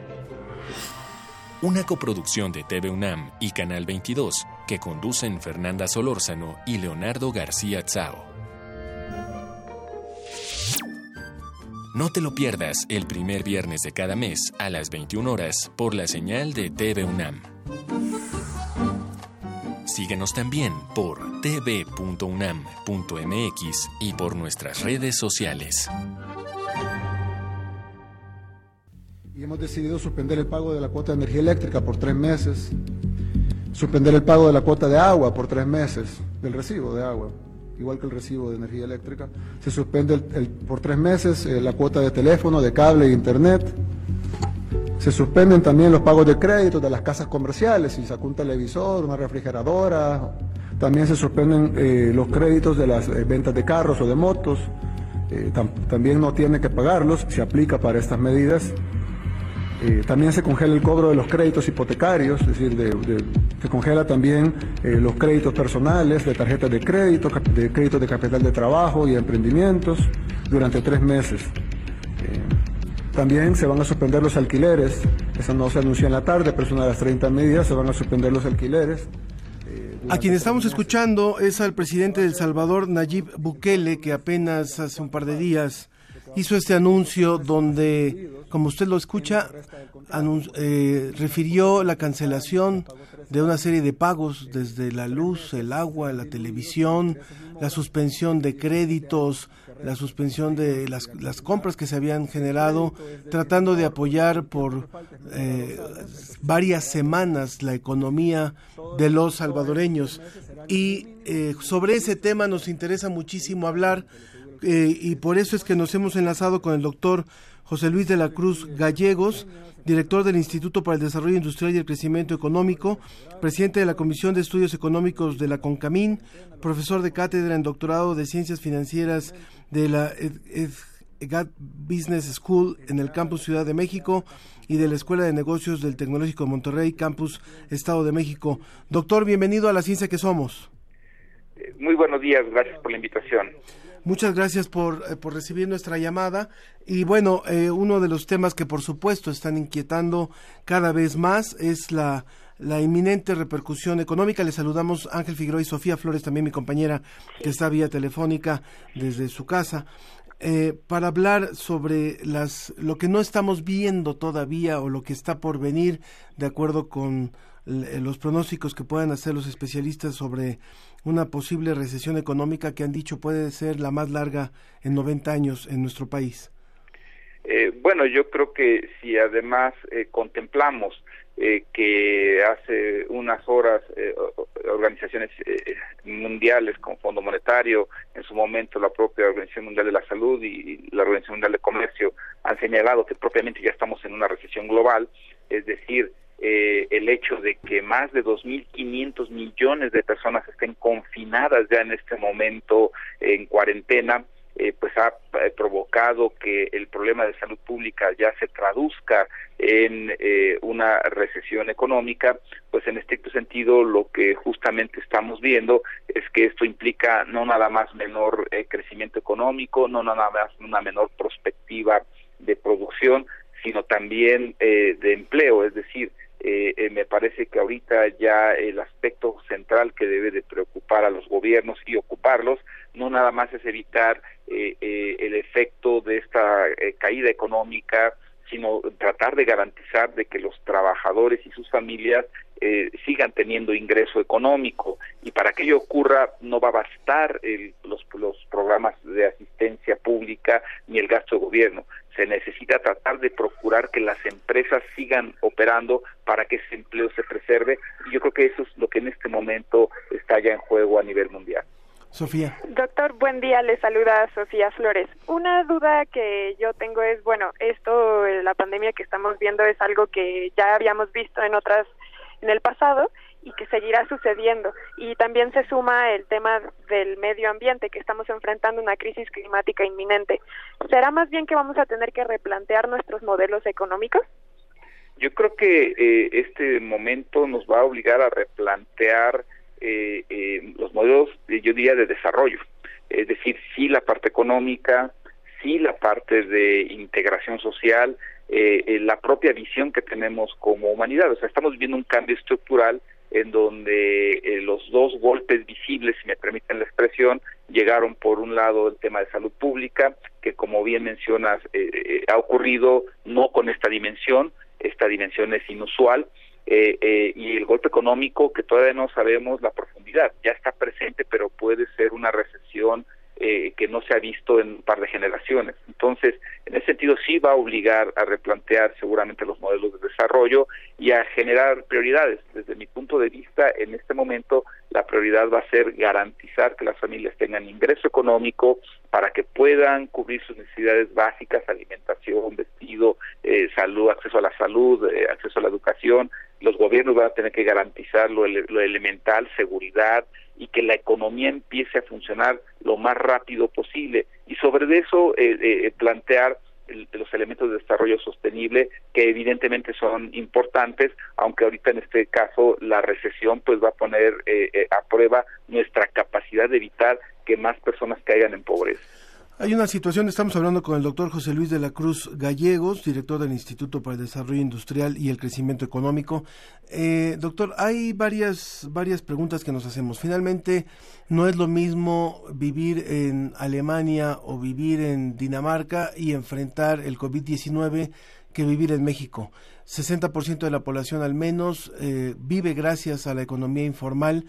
Una coproducción de TV UNAM y Canal 22 que conducen Fernanda Solórzano y Leonardo García Tsao. No te lo pierdas el primer viernes de cada mes a las 21 horas por la señal de TV UNAM. Síguenos también por tv.unam.mx y por nuestras redes sociales. Y hemos decidido suspender el pago de la cuota de energía eléctrica por tres meses, suspender el pago de la cuota de agua por tres meses, del recibo de agua, igual que el recibo de energía eléctrica. Se suspende por tres meses eh, la cuota de teléfono, de cable e internet. Se suspenden también los pagos de crédito de las casas comerciales, si sacó un televisor, una refrigeradora. También se suspenden eh, los créditos de las eh, ventas de carros o de motos. Tam- también no tiene que pagarlos, se aplica para estas medidas. Eh, también se congela el cobro de los créditos hipotecarios, es decir, de- de- se congela también eh, los créditos personales, de tarjetas de crédito, de créditos de capital de trabajo y emprendimientos durante tres meses. Eh, también se van a suspender los alquileres, eso no se anunció en la tarde, pero es una de las 30 medidas, se van a suspender los alquileres. A quien estamos escuchando es al presidente de El Salvador, Nayib Bukele, que apenas hace un par de días hizo este anuncio donde, como usted lo escucha, eh, refirió la cancelación de una serie de pagos desde la luz, el agua, la televisión, la suspensión de créditos, la suspensión de las, las compras que se habían generado, tratando de apoyar por eh, varias semanas la economía de los salvadoreños. Y eh, sobre ese tema nos interesa muchísimo hablar eh, y por eso es que nos hemos enlazado con el doctor José Luis de la Cruz Gallegos, director del Instituto para el Desarrollo Industrial y el Crecimiento Económico, presidente de la Comisión de Estudios Económicos de la CONCAMIN, profesor de cátedra en doctorado de Ciencias Financieras de la EGAT Business School en el campus Ciudad de México y de la Escuela de Negocios del Tecnológico de Monterrey, campus Estado de México. Doctor, bienvenido a la ciencia que somos. Muy buenos días, gracias por la invitación. Muchas gracias por, eh, por recibir nuestra llamada. Y bueno, eh, uno de los temas que por supuesto están inquietando cada vez más es la, la inminente repercusión económica. Le saludamos Ángel Figueroa y Sofía Flores, también mi compañera que está vía telefónica desde su casa. eh, para hablar sobre las, lo que no estamos viendo todavía o lo que está por venir, de acuerdo con l- los pronósticos que puedan hacer los especialistas sobre una posible recesión económica que han dicho puede ser la más larga en 90 años en nuestro país. Eh, bueno, yo creo que si además eh, contemplamos eh, que hace unas horas eh, organizaciones eh, mundiales como Fondo Monetario, en su momento la propia Organización Mundial de la Salud y la Organización Mundial de Comercio han señalado que propiamente ya estamos en una recesión global, es decir, eh, el hecho de que más de 2.500 millones de personas estén confinadas ya en este momento en cuarentena, eh, pues ha eh, provocado que el problema de salud pública ya se traduzca en eh, una recesión económica, pues en estricto sentido lo que justamente estamos viendo es que esto implica no nada más menor eh, crecimiento económico, no nada más una menor perspectiva de producción, sino también de empleo, es decir, eh, eh, me parece que ahorita ya el aspecto central que debe de preocupar a los gobiernos y ocuparlos no nada más es evitar eh, eh, el efecto de esta eh, caída económica, sino tratar de garantizar de que los trabajadores y sus familias sigan teniendo ingreso económico y para que ello ocurra no va a bastar el- los, los programas de asistencia pública ni el gasto de gobierno. Se necesita tratar de procurar que las empresas sigan operando para que ese empleo se preserve y yo creo que eso es lo que en este momento está ya en juego a nivel mundial. Sofía. Doctor, buen día, le saluda Sofía Flores. Una duda que yo tengo es, bueno, esto, eh, la pandemia que estamos viendo es algo que ya habíamos visto en otras, en el pasado que seguirá sucediendo. Y también se suma el tema del medio ambiente, que estamos enfrentando una crisis climática inminente. ¿Será más bien que vamos a tener que replantear nuestros modelos económicos? Yo creo que eh, este momento nos va a obligar a replantear eh, eh, los modelos, eh, yo diría, de desarrollo. Es decir, sí la parte económica, sí la parte de integración social, eh, eh, la propia visión que tenemos como humanidad. O sea, estamos viviendo un cambio estructural en donde eh, los dos golpes visibles, si me permiten la expresión, llegaron por un lado el tema de salud pública, que como bien mencionas, eh, eh, ha ocurrido no con esta dimensión, esta dimensión es inusual, eh, eh, y el golpe económico que todavía no sabemos la profundidad, ya está presente, pero puede ser una recesión eh, que no se ha visto en un par de generaciones. Entonces, en ese sentido sí va a obligar a replantear seguramente los modelos de desarrollo y a generar prioridades. Desde mi punto de vista, en este momento la prioridad va a ser garantizar que las familias tengan ingreso económico para que puedan cubrir sus necesidades básicas, alimentación, vestido, eh, salud, acceso a la salud, eh, acceso a la educación. Los gobiernos van a tener que garantizar lo, ele- lo elemental, seguridad, y que la economía empiece a funcionar lo más rápido posible. Y sobre eso eh, eh, plantear los elementos de desarrollo sostenible que evidentemente son importantes, aunque ahorita en este caso la recesión pues va a poner eh, eh, a prueba nuestra capacidad de evitar que más personas caigan en pobreza. Hay una situación, estamos hablando con el doctor José Luis de la Cruz Gallegos, director del Instituto para el Desarrollo Industrial y el Crecimiento Económico. Eh, doctor, hay varias, varias preguntas que nos hacemos. Finalmente, no es lo mismo vivir en Alemania o vivir en Dinamarca y enfrentar el COVID-19 que vivir en México. 60% de la población al menos eh, vive gracias a la economía informal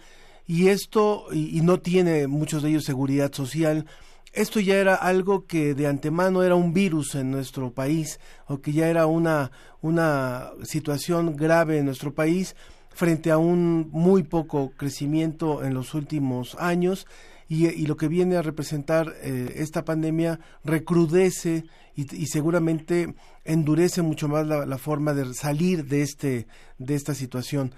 y esto, y, y no tiene muchos de ellos seguridad social. Esto ya era algo que de antemano era un virus en nuestro país o que ya era una, una situación grave en nuestro país frente a un muy poco crecimiento en los últimos años y, y lo que viene a representar eh, esta pandemia recrudece y, y seguramente endurece mucho más la, la forma de salir de este de esta situación.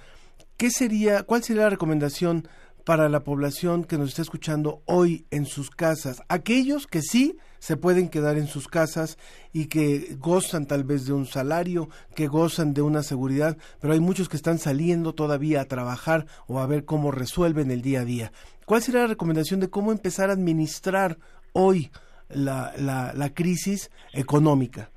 ¿Qué sería, cuál sería la recomendación para la población que nos está escuchando hoy en sus casas? Aquellos que sí se pueden quedar en sus casas y que gozan tal vez de un salario, que gozan de una seguridad, pero hay muchos que están saliendo todavía a trabajar o a ver cómo resuelven el día a día. ¿Cuál sería la recomendación de cómo empezar a administrar hoy la, la, la crisis económica?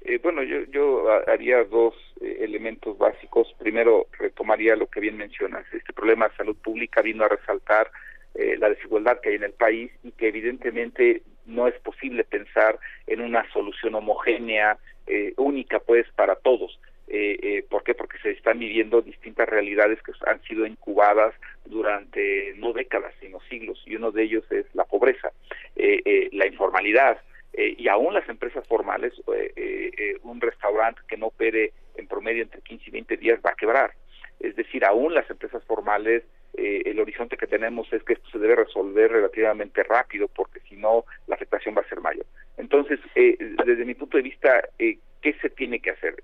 Eh, bueno, yo, yo haría dos eh, elementos básicos. Primero, retomaría lo que bien mencionas. Este problema de salud pública vino a resaltar eh, la desigualdad que hay en el país y que evidentemente no es posible pensar en una solución homogénea, eh, única pues para todos. Eh, eh, ¿Por qué? Porque se están viviendo distintas realidades que han sido incubadas durante no décadas, sino siglos, y uno de ellos es la pobreza, eh, la informalidad, eh, y aún las empresas formales, un restaurante que no opere en promedio entre 15 y 20 días va a quebrar. Es decir, aún las empresas formales, el horizonte que tenemos es que esto se debe resolver relativamente rápido porque si no la afectación va a ser mayor. Entonces, desde mi punto de vista, ¿qué se tiene que hacer?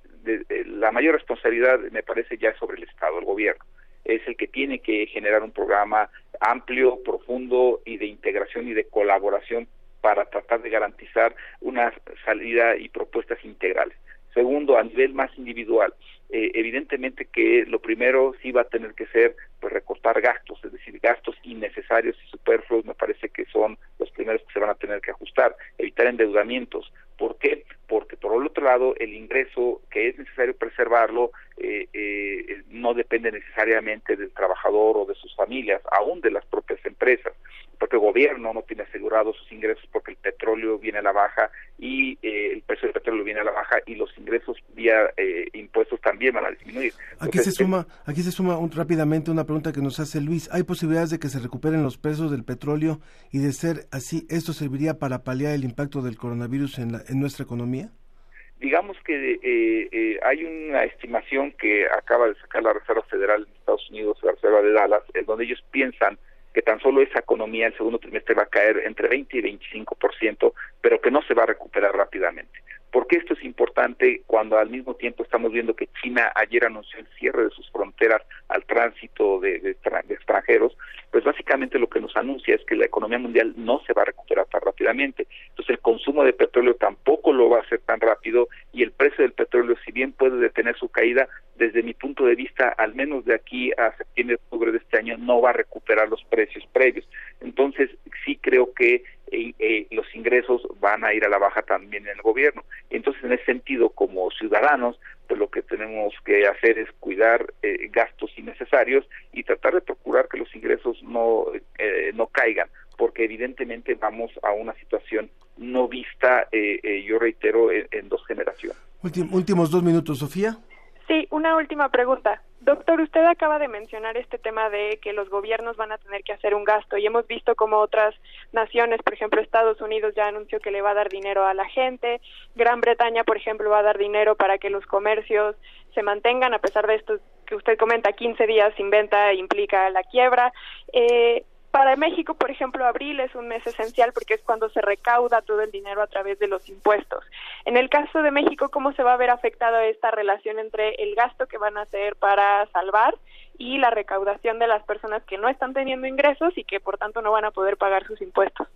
la mayor responsabilidad me parece ya sobre el Estado, el gobierno es el que tiene que generar un programa amplio, profundo y de integración y de colaboración para tratar de garantizar una salida y propuestas integrales. Segundo, a nivel más individual, eh, evidentemente que lo primero sí va a tener que ser pues recortar gastos, es decir, gastos innecesarios y superfluos me parece que son los primeros que se van a tener que ajustar, evitar endeudamientos. ¿Por qué? Porque por el otro lado el ingreso que es necesario preservarlo eh, eh, no depende necesariamente del trabajador o de sus familias, aún de las propias empresas. El propio gobierno no tiene asegurados sus ingresos porque el petróleo viene a la baja y eh, el precio del petróleo viene a la baja y los ingresos vía impuestos también van a disminuir. Aquí se suma, aquí se suma rápidamente una pregunta que nos hace Luis. ¿Hay posibilidades de que se recuperen los precios del petróleo y de ser así, esto serviría para paliar el impacto del coronavirus en, en nuestra economía? Digamos que eh, eh, hay una estimación que acaba de sacar la Reserva Federal de Estados Unidos, la Reserva de Dallas, en donde ellos piensan que tan solo esa economía el segundo trimestre va a caer entre 20 y 25%, pero que no se va a recuperar rápidamente. ¿Por qué esto es importante cuando al mismo tiempo estamos viendo que China ayer anunció el cierre de sus fronteras al tránsito de, extranjeros? Pues básicamente lo que nos anuncia es que la economía mundial no se va a recuperar tan rápidamente. El consumo de petróleo tampoco lo va a hacer tan rápido y el precio del petróleo, si bien puede detener su caída, desde mi punto de vista, al menos de aquí a septiembre, octubre de este año, no va a recuperar los precios previos. Entonces sí creo que eh, eh, los ingresos van a ir a la baja también en el gobierno. Entonces, en ese sentido, como ciudadanos, pues lo que tenemos que hacer es cuidar eh, gastos innecesarios y tratar de procurar que los ingresos no, no caigan, porque evidentemente vamos a una situación no vista, yo reitero, en, dos generaciones. últimos dos minutos, Sofía. Sí, una última pregunta. Doctor, usted acaba de mencionar este tema de que los gobiernos van a tener que hacer un gasto y hemos visto como otras naciones, por ejemplo Estados Unidos ya anunció que le va a dar dinero a la gente, Gran Bretaña, por ejemplo, va a dar dinero para que los comercios se mantengan a pesar de esto que usted comenta, 15 días sin venta implica la quiebra. Eh, para México, por ejemplo, abril es un mes esencial porque es cuando se recauda todo el dinero a través de los impuestos. En el caso de México, ¿cómo se va a ver afectada esta relación entre el gasto que van a hacer para salvar y la recaudación de las personas que no están teniendo ingresos y que por tanto no van a poder pagar sus impuestos?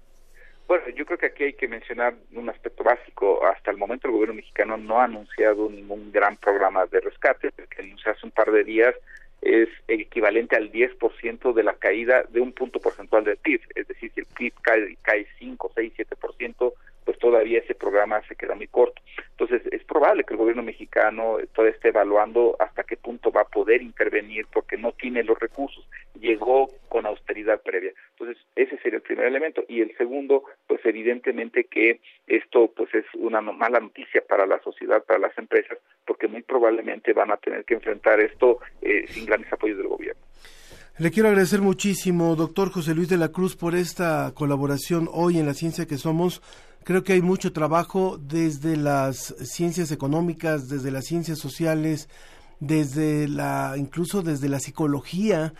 Bueno, yo creo que aquí hay que mencionar un aspecto básico. Hasta el momento el gobierno mexicano no ha anunciado ningún gran programa de rescate, que anunció hace un par de días es equivalente al 10% de la caída de un punto porcentual del PIB. Es decir, si el PIB cae, cae 5, 6, 7%, pues todavía ese programa se queda muy corto. Entonces, es probable que el gobierno mexicano todavía esté evaluando hasta qué punto va a poder intervenir porque no tiene los recursos. Llegó con austeridad previa. Entonces, ese sería el primer elemento. Y el segundo, pues evidentemente que esto pues es una mala noticia para la sociedad, para las empresas, porque muy probablemente van a tener que enfrentar esto eh, sin grandes apoyos del gobierno. Le quiero agradecer muchísimo, doctor José Luis de la Cruz, por esta colaboración hoy en la ciencia que somos. Creo que hay mucho trabajo desde las ciencias económicas, desde las ciencias sociales, desde la, incluso desde la psicología,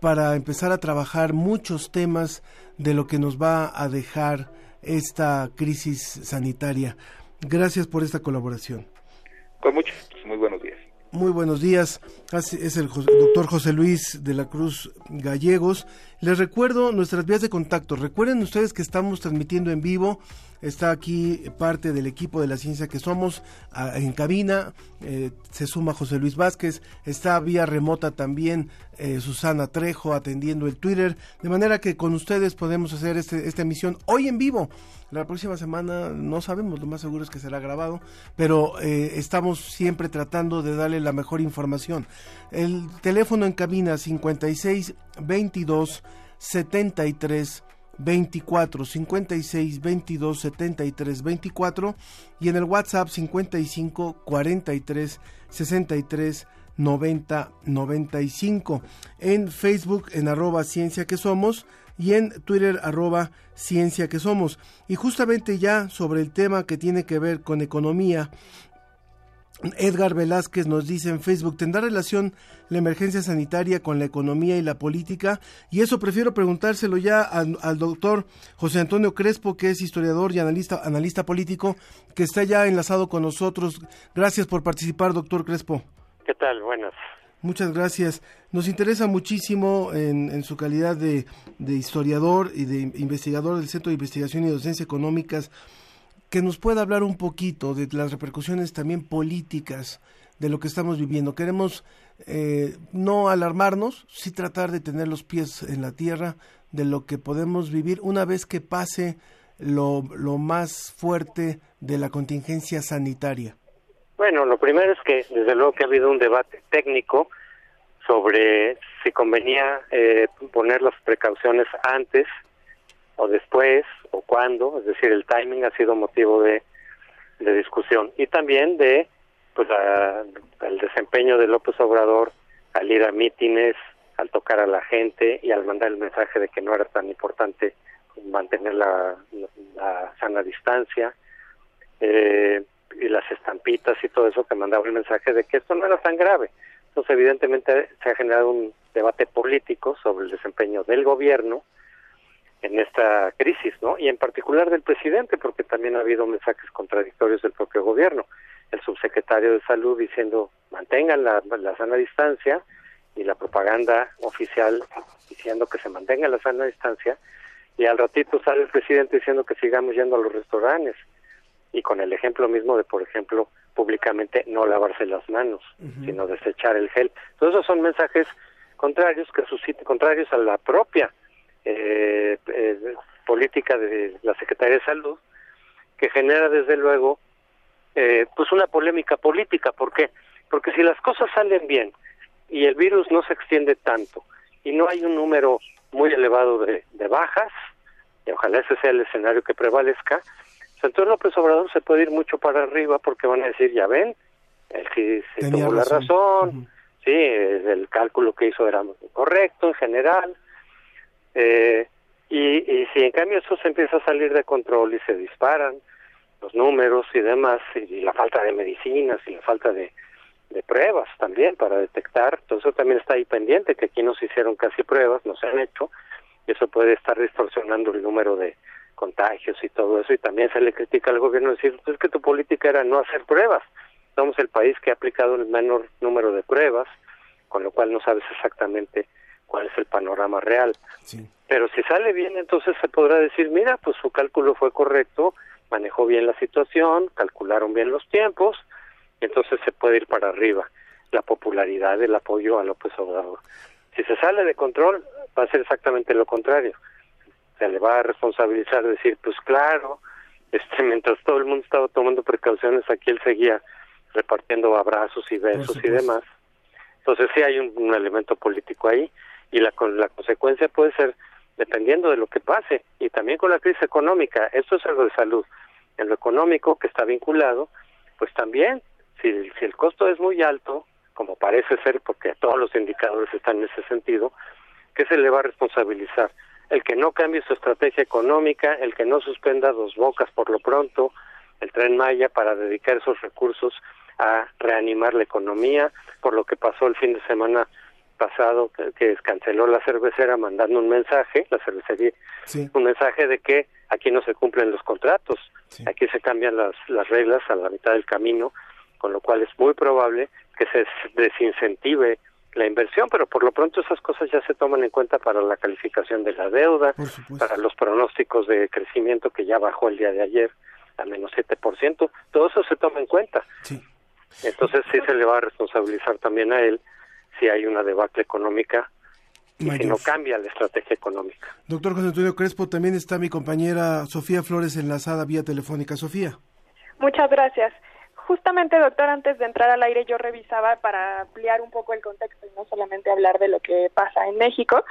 para empezar a trabajar muchos temas de lo que nos va a dejar esta crisis sanitaria. Gracias por esta colaboración. Con mucho, muy buenos días. Muy buenos días. Es el doctor José Luis de la Cruz Gallegos. Les recuerdo nuestras vías de contacto. Recuerden ustedes que estamos transmitiendo en vivo está aquí parte del equipo de la ciencia que somos en cabina, eh, se suma José Luis Vázquez, está vía remota también eh, Susana Trejo atendiendo el Twitter, de manera que con ustedes podemos hacer este, esta emisión hoy en vivo. La próxima semana no sabemos, lo más seguro es que será grabado, pero eh, estamos siempre tratando de darle la mejor información. El teléfono en cabina 56 22 73 24 56 22 73 24 y en el WhatsApp 55 43 63 9095. En Facebook en arroba ciencia que somos y en Twitter arroba ciencia que somos. Y justamente ya sobre el tema que tiene que ver con economía, Edgar Velázquez nos dice en Facebook, ¿tendrá relación la emergencia sanitaria con la economía y la política? Y eso prefiero preguntárselo ya al, doctor José Antonio Crespo, que es historiador y analista, analista político, que está ya enlazado con nosotros. Gracias por participar, doctor Crespo. ¿Qué tal? Buenas. Muchas gracias. Nos interesa muchísimo en, su calidad de, de historiador y de investigador del Centro de Investigación y Docencia Económicas que nos pueda hablar un poquito de las repercusiones también políticas de lo que estamos viviendo. Queremos eh, no alarmarnos, sí tratar de tener los pies en la tierra de lo que podemos vivir una vez que pase lo, lo más fuerte de la contingencia sanitaria. Bueno, lo primero es que desde luego que ha habido un debate técnico sobre si convenía eh, poner las precauciones antes o después o cuándo, es decir, el timing ha sido motivo de, de discusión y también de pues el desempeño de López Obrador al ir a mítines, al tocar a la gente y al mandar el mensaje de que no era tan importante mantener la, la sana distancia eh, y las estampitas y todo eso que mandaba el mensaje de que esto no era tan grave. Entonces, evidentemente, se ha generado un debate político sobre el desempeño del gobierno en esta crisis, ¿no? Y en particular del presidente, porque también ha habido mensajes contradictorios del propio gobierno. El subsecretario de Salud diciendo mantengan la, sana distancia y la propaganda oficial diciendo que se mantenga la sana distancia y al ratito sale el presidente diciendo que sigamos yendo a los restaurantes y con el ejemplo mismo de, por ejemplo, públicamente no lavarse las manos, sino desechar el gel. Todos esos son mensajes contrarios que suscitan, contrarios a la propia eh, eh, política de la Secretaría de Salud, que genera desde luego eh, pues una polémica política. ¿Por qué? Porque si las cosas salen bien y el virus no se extiende tanto y no hay un número muy elevado de, bajas, y ojalá ese sea el escenario que prevalezca, pues entonces López Obrador se puede ir mucho para arriba porque van a decir, ya ven, que se tuvo la razón, sí, el cálculo que hizo era correcto en general, eh, y, si en cambio eso se empieza a salir de control y se disparan los números y demás, y, la falta de medicinas y la falta de, de pruebas también para detectar, entonces también está ahí pendiente, que aquí no se hicieron casi pruebas, no se han hecho, y eso puede estar distorsionando el número de contagios y todo eso, y también se le critica al gobierno decir, pues que tu política era no hacer pruebas, somos el país que ha aplicado el menor número de pruebas, con lo cual no sabes exactamente cuál es el panorama real. Pero si sale bien, entonces se podrá decir, mira, pues su cálculo fue correcto, manejó bien la situación, calcularon bien los tiempos, y entonces se puede ir para arriba la popularidad, el apoyo a López Obrador. Si se sale de control, va a ser exactamente lo contrario. Se le va a responsabilizar, decir, pues claro, este, *laughs* mientras todo el mundo estaba tomando precauciones, aquí él seguía repartiendo abrazos y besos y demás. Entonces sí hay un elemento político ahí y la, la consecuencia puede ser dependiendo de lo que pase y también con la crisis económica. Esto es algo de salud. En lo económico que está vinculado, pues también, si, si el costo es muy alto, como parece ser, porque todos los indicadores están en ese sentido, ¿qué se le va a responsabilizar? El que no cambie su estrategia económica, el que no suspenda dos bocas por lo pronto, el tren Maya para dedicar esos recursos a reanimar la economía, por lo que pasó el fin de semana pasado que, canceló la cervecera mandando un mensaje, la cervecería, un mensaje de que aquí no se cumplen los contratos, aquí se cambian las, las reglas a la mitad del camino, con lo cual es muy probable que se desincentive la inversión, pero por lo pronto esas cosas ya se toman en cuenta para la calificación de la deuda, para los pronósticos de crecimiento que ya bajó el día de ayer a menos 7%, todo eso se toma en cuenta. Entonces sí se le va a responsabilizar también a él si hay una debacle económica y si no cambia la estrategia económica. Doctor José Antonio Crespo, también está mi compañera Sofía Flores enlazada vía telefónica. Sofía. Muchas gracias. justamente, doctor, antes de entrar al aire yo revisaba para ampliar un poco el contexto y no solamente hablar de lo que pasa en México.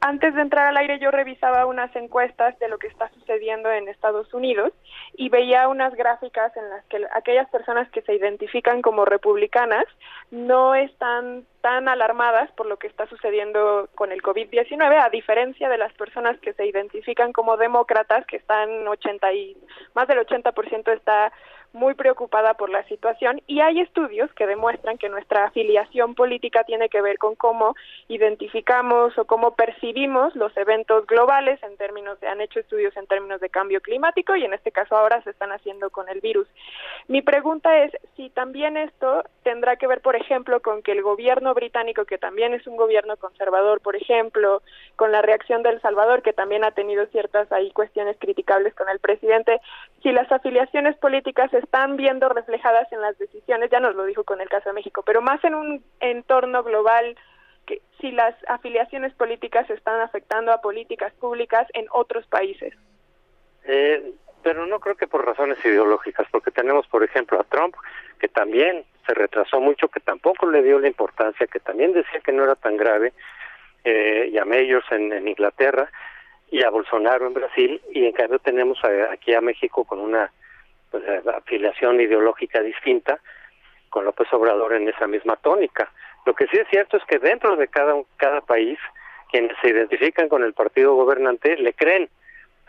Antes de entrar al aire yo revisaba unas encuestas de lo que está sucediendo en Estados Unidos y veía unas gráficas en las que aquellas personas que se identifican como republicanas no están tan alarmadas por lo que está sucediendo con el COVID-19, a diferencia de las personas que se identifican como demócratas, que están 80 y más del 80% está muy preocupada por la situación y hay estudios que demuestran que nuestra afiliación política tiene que ver con cómo identificamos o cómo percibimos los eventos globales en términos de han hecho estudios en términos de cambio climático y en este caso ahora se están haciendo con el virus. Mi pregunta es si también esto tendrá que ver, por ejemplo, con que el gobierno británico, que también es un gobierno conservador, por ejemplo, con la reacción de El Salvador, que también ha tenido ciertas ahí cuestiones criticables con el presidente, si las afiliaciones políticas están viendo reflejadas en las decisiones, ya nos lo dijo con el caso de México, pero más en un entorno global, que si las afiliaciones políticas están afectando a políticas públicas en otros países. Eh, pero no creo que por razones ideológicas, porque tenemos, por ejemplo, a Trump, que también se retrasó mucho, que tampoco le dio la importancia, que también decía que no era tan grave, eh, y a Mayors en, Inglaterra, y a Bolsonaro en Brasil, y en cambio tenemos aquí a México con una pues, afiliación ideológica distinta, con López Obrador en esa misma tónica. Lo que sí es cierto es que dentro de cada, cada país, quienes se identifican con el partido gobernante le creen.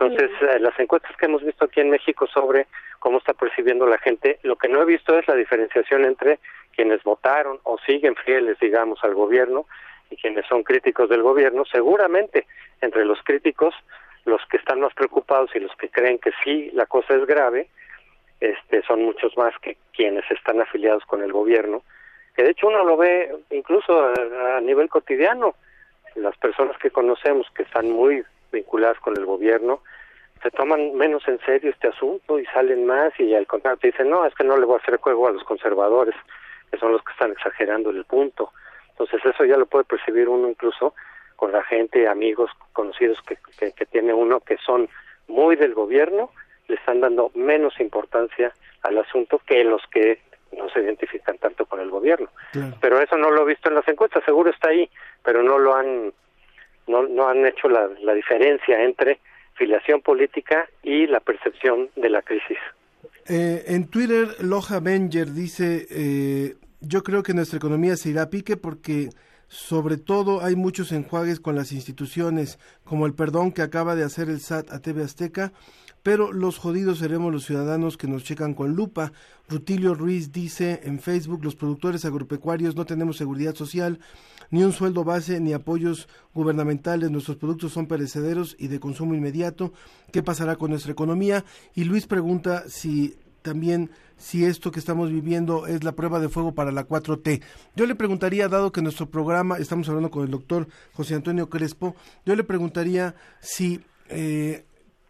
Entonces, eh, las encuestas que hemos visto aquí en México sobre cómo está percibiendo la gente, lo que no he visto es la diferenciación entre quienes votaron o siguen fieles, digamos, al gobierno y quienes son críticos del gobierno. Seguramente, entre los críticos, los que están más preocupados y los que creen que sí la cosa es grave, este, son muchos más que quienes están afiliados con el gobierno, que de hecho uno lo ve incluso a, nivel cotidiano, las personas que conocemos que están muy vinculadas con el gobierno, se toman menos en serio este asunto y salen más y al contrario te dicen, no, es que no le voy a hacer juego a los conservadores, que son los que están exagerando el punto. Entonces eso ya lo puede percibir uno incluso con la gente, amigos, conocidos que, que, que tiene uno que son muy del gobierno le están dando menos importancia al asunto que los que no se identifican tanto con el gobierno. Pero eso no lo he visto en las encuestas, seguro está ahí, pero no lo han no, no han hecho la, la diferencia entre filiación política y la percepción de la crisis. Eh, en Twitter, Loja Benger dice, eh, yo creo que nuestra economía se irá a pique porque sobre todo hay muchos enjuagues con las instituciones, como el perdón que acaba de hacer el SAT a TV Azteca, pero los jodidos seremos los ciudadanos que nos checan con lupa. Rutilio Ruiz dice en Facebook, los productores agropecuarios no tenemos seguridad social, ni un sueldo base, ni apoyos gubernamentales, nuestros productos son perecederos y de consumo inmediato. ¿Qué pasará con nuestra economía? Y Luis pregunta si también si esto que estamos viviendo es la prueba de fuego para la 4T. Yo le preguntaría, dado que nuestro programa, estamos hablando con el doctor José Antonio Crespo, yo le preguntaría si eh,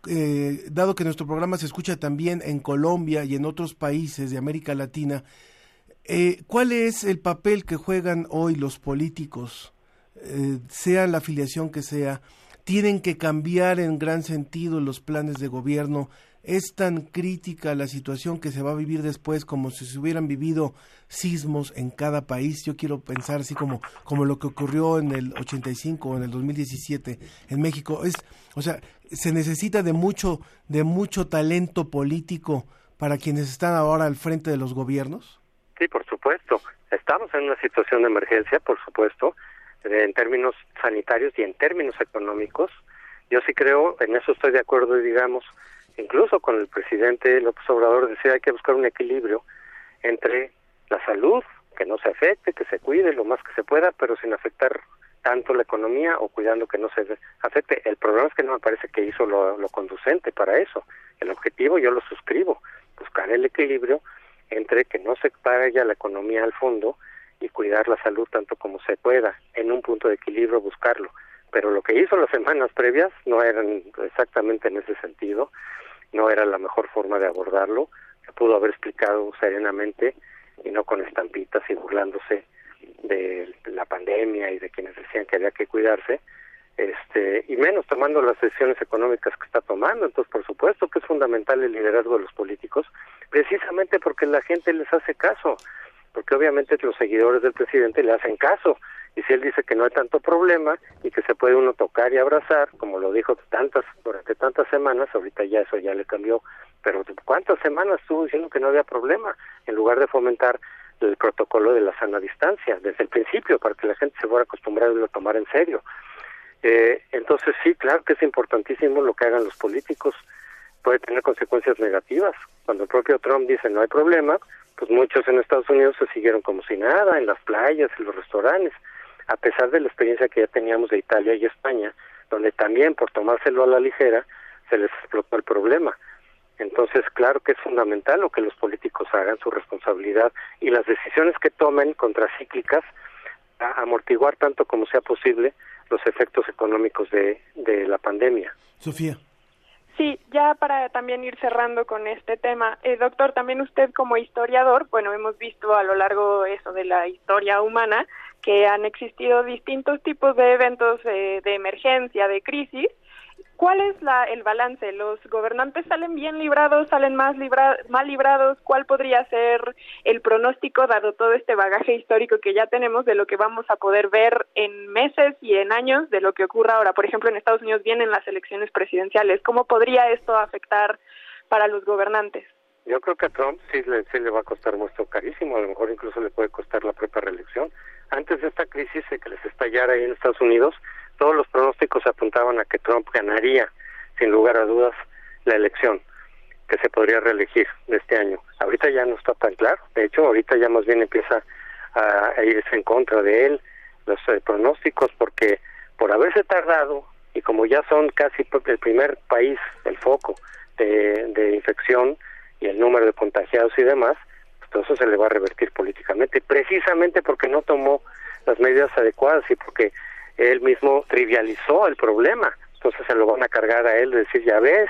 eh, dado que nuestro programa se escucha también en Colombia y en otros países de América Latina, eh, ¿cuál es el papel que juegan hoy los políticos, sea la afiliación que sea? ¿Tienen que cambiar en gran sentido los planes de gobierno? ¿Es tan crítica la situación que se va a vivir después como si se hubieran vivido sismos en cada país? Yo quiero pensar así como, como lo que ocurrió en el 85 o en el 2017 en México. Es, o sea, se necesita de mucho, de mucho talento político para quienes están ahora al frente de los gobiernos? Sí, por supuesto. Estamos en una situación de emergencia, por supuesto, en términos sanitarios y en términos económicos. Yo sí creo, en eso estoy de acuerdo, digamos, incluso con el presidente López Obrador decía hay que buscar un equilibrio entre la salud, que no se afecte, que se cuide lo más que se pueda, pero sin afectar tanto la economía o cuidando que no se afecte. El problema es que no me parece que hizo lo, conducente para eso. El objetivo yo lo suscribo, buscar el equilibrio entre que no se ya la economía al fondo y cuidar la salud tanto como se pueda, en un punto de equilibrio buscarlo. Pero lo que hizo las *laughs* semanas previas no eran exactamente en ese sentido, no era la mejor forma de abordarlo, se pudo haber explicado serenamente y no con estampitas y burlándose de la pandemia y de quienes decían que había que cuidarse, este, y menos tomando las decisiones económicas que está tomando. Entonces, por supuesto que es fundamental el liderazgo de los políticos, precisamente porque la gente les hace caso, porque obviamente los seguidores del presidente le hacen caso. Y si él dice que no hay tanto problema y que se puede uno tocar y abrazar, como lo dijo tantas durante tantas semanas, ahorita ya eso ya le cambió, pero ¿cuántas semanas estuvo diciendo que no había problema? En lugar de fomentar el protocolo de la sana distancia desde el principio para que la gente se fuera acostumbrada a lo tomar en serio. Eh, entonces sí, claro que es importantísimo lo que hagan los políticos, puede tener consecuencias negativas. Cuando el propio Trump dice no hay problema, pues muchos en Estados Unidos se siguieron como si nada, en las playas, en los restaurantes, a pesar de la experiencia que ya teníamos de Italia y España, donde también por tomárselo a la ligera se les explotó el problema. Entonces, claro que es fundamental lo que los políticos hagan, su responsabilidad y las decisiones que tomen contracíclicas a amortiguar tanto como sea posible los efectos económicos de, de la pandemia. Sofía. Sí, ya para también ir cerrando con este tema, eh, doctor, también usted como historiador, bueno, hemos visto a lo largo eso de la historia humana que han existido distintos tipos de eventos eh, de emergencia, de crisis, ¿Cuál es la, el balance? ¿Los gobernantes salen bien librados, salen más libra, mal librados? ¿Cuál podría ser el pronóstico, dado todo este bagaje histórico que ya tenemos, de lo que vamos a poder ver en meses y en años de lo que ocurra ahora? Por ejemplo, en Estados Unidos vienen las elecciones presidenciales. ¿Cómo podría esto afectar para los gobernantes? Yo creo que a Trump sí le, sí le va a costar mucho carísimo, a lo mejor incluso le puede costar la propia reelección. Antes de esta crisis que les estallara ahí en Estados Unidos, todos los pronósticos apuntaban a que Trump ganaría, sin lugar a dudas, la elección que se podría reelegir de este año. Ahorita ya no está tan claro. De hecho, ahorita ya más bien empieza a, irse en contra de él los eh, pronósticos porque por haberse tardado y como ya son casi el primer país, el foco de, de infección y el número de contagiados y demás, pues todo eso se le va a revertir políticamente, precisamente porque no tomó las medidas adecuadas y porque él mismo trivializó el problema. Entonces se lo van a cargar a él, de decir, ya ves,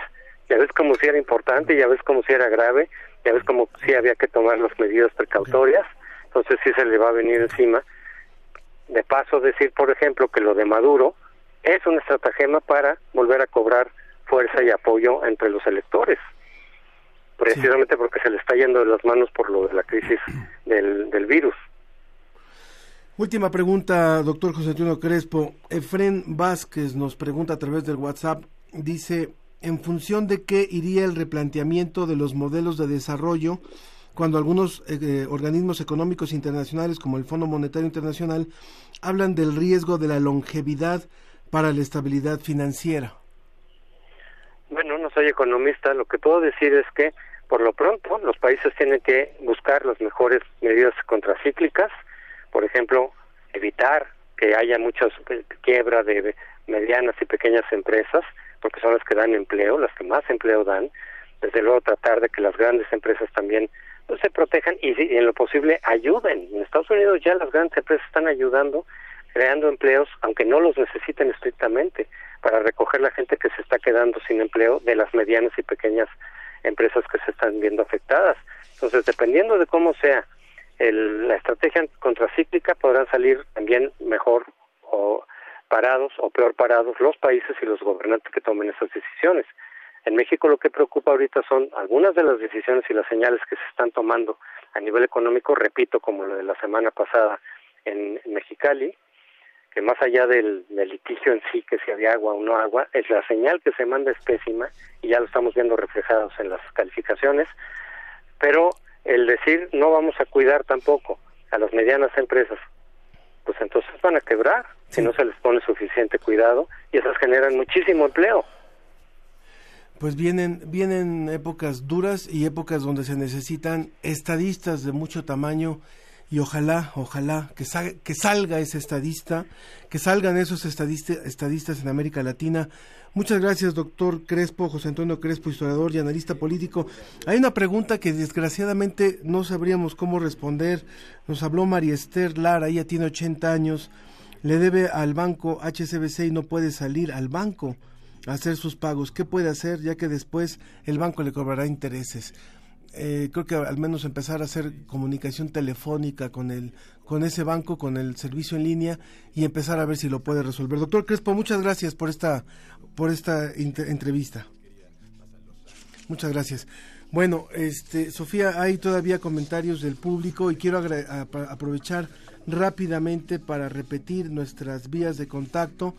ya ves como si era importante, ya ves como si era grave, ya ves como si había que tomar las medidas precautorias. Entonces sí se le va a venir encima. De paso, decir, por ejemplo, que lo de Maduro es una estratagema para volver a cobrar fuerza y apoyo entre los electores precisamente porque se le está yendo de las manos por lo de la crisis del, del virus. Última pregunta, doctor José Antonio Crespo. Efren Vázquez nos pregunta a través del WhatsApp, dice, ¿en función de qué iría el replanteamiento de los modelos de desarrollo cuando algunos eh, eh, organismos económicos internacionales como el Fondo Monetario Internacional hablan del riesgo de la longevidad para la estabilidad financiera? Bueno, no soy economista, lo que puedo decir es que por lo pronto los países tienen que buscar las mejores medidas contracíclicas, por ejemplo, evitar que haya muchas quiebra de medianas y pequeñas empresas, porque son las que dan empleo, las que más empleo dan. Desde luego tratar de que las grandes empresas también pues, se protejan y, y en lo posible ayuden. En Estados Unidos ya las grandes empresas están ayudando, creando empleos, aunque no los necesiten estrictamente, para recoger la gente que se está quedando sin empleo de las medianas y pequeñas empresas que se están viendo afectadas. Entonces, dependiendo de cómo sea la estrategia contracíclica podrán salir también mejor o parados o peor parados los países y los gobernantes que tomen esas decisiones. En México lo que preocupa ahorita son algunas de las decisiones y las señales que se están tomando a nivel económico, repito, como lo de la semana pasada en, Mexicali, que más allá del, del, litigio en sí, que si había agua o no agua, es la señal que se manda es pésima y ya lo estamos viendo reflejados en las calificaciones, pero el decir no vamos a cuidar tampoco a las medianas empresas, pues entonces van a quebrar si no se les pone suficiente cuidado y esas generan muchísimo empleo. Pues vienen vienen épocas duras y épocas donde se necesitan estadistas de mucho tamaño y ojalá, ojalá que, salga ese estadista, que salgan esos estadistas en América Latina. Muchas gracias, doctor Crespo, José Antonio Crespo, historiador y analista político. Hay una pregunta que desgraciadamente no sabríamos cómo responder. Nos habló María Esther Lara, ella tiene 80 años, le debe al banco HCBC y no puede salir al banco a hacer sus pagos. ¿Qué puede hacer ya que después el banco le cobrará intereses? Eh, creo que al menos empezar a hacer comunicación telefónica con el con ese banco, con el servicio en línea y empezar a ver si lo puede resolver. Doctor Crespo, muchas gracias por esta por esta entrevista. Muchas gracias. Bueno, este, Sofía, hay todavía comentarios del público y quiero aprovechar rápidamente para repetir nuestras vías de contacto.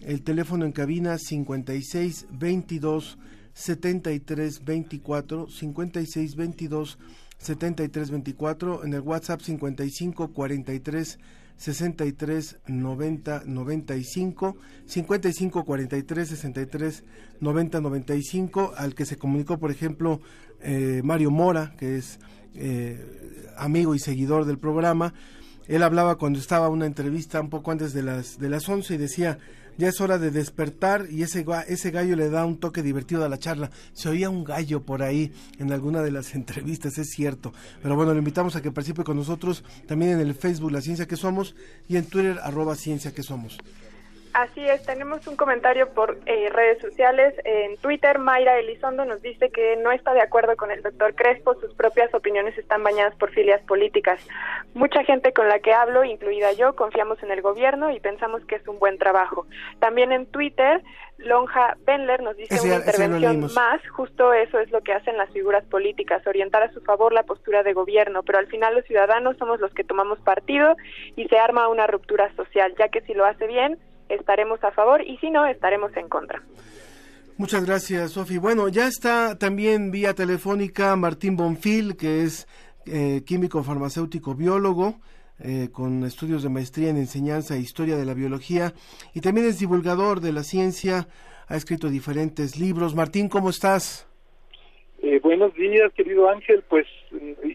El teléfono en cabina 56 22 73 24 56 22 73 24 en el WhatsApp 55 43 63 90 95 55 43 63 90 95 al que se comunicó por ejemplo eh, Mario Mora que es eh, amigo y seguidor del programa. Él hablaba cuando estaba una entrevista un poco antes de las de las 11 y decía ya es hora de despertar y ese, ese gallo le da un toque divertido a la charla. Se oía un gallo por ahí en alguna de las *laughs* entrevistas, es cierto. Pero bueno, le invitamos a que participe con nosotros también en el Facebook La Ciencia que Somos y en Twitter arroba Ciencia que Somos. Así es, tenemos un comentario por eh, redes sociales. En Twitter, Mayra Elizondo nos dice que no está de acuerdo con el doctor Crespo, sus propias opiniones están bañadas por filias políticas. Mucha gente con la que hablo, incluida yo, confiamos en el gobierno y pensamos que es un buen trabajo. También en Twitter, Lonja Benler nos dice una intervención más, justo eso es lo que hacen las figuras políticas, orientar a su favor la postura de gobierno, pero al final los ciudadanos somos los que tomamos partido y se arma una ruptura social, ya que si lo hace bien, estaremos a favor y si no, estaremos en contra. Muchas gracias, Sofi. Bueno, ya está también vía telefónica Martín Bonfil, que es eh, químico farmacéutico biólogo. Eh, con estudios de maestría en enseñanza e historia de la biología y también es divulgador de la ciencia, ha escrito diferentes libros. Martín, ¿cómo estás? Eh, buenos días, querido Ángel. Pues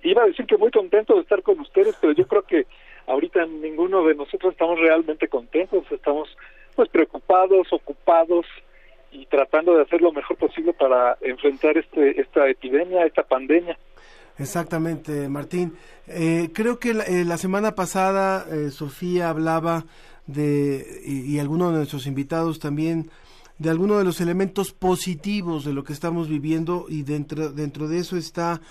iba a decir que muy contento de estar con ustedes, pero yo creo que ahorita ninguno de nosotros estamos realmente contentos, estamos pues preocupados, ocupados y tratando de hacer lo mejor posible para enfrentar este esta epidemia, esta pandemia. Exactamente, Martín. Eh, creo que la, eh, semana pasada eh, Sofía hablaba de, y, y algunos de nuestros invitados también, de algunos de los elementos positivos de lo que estamos viviendo y dentro, dentro de eso está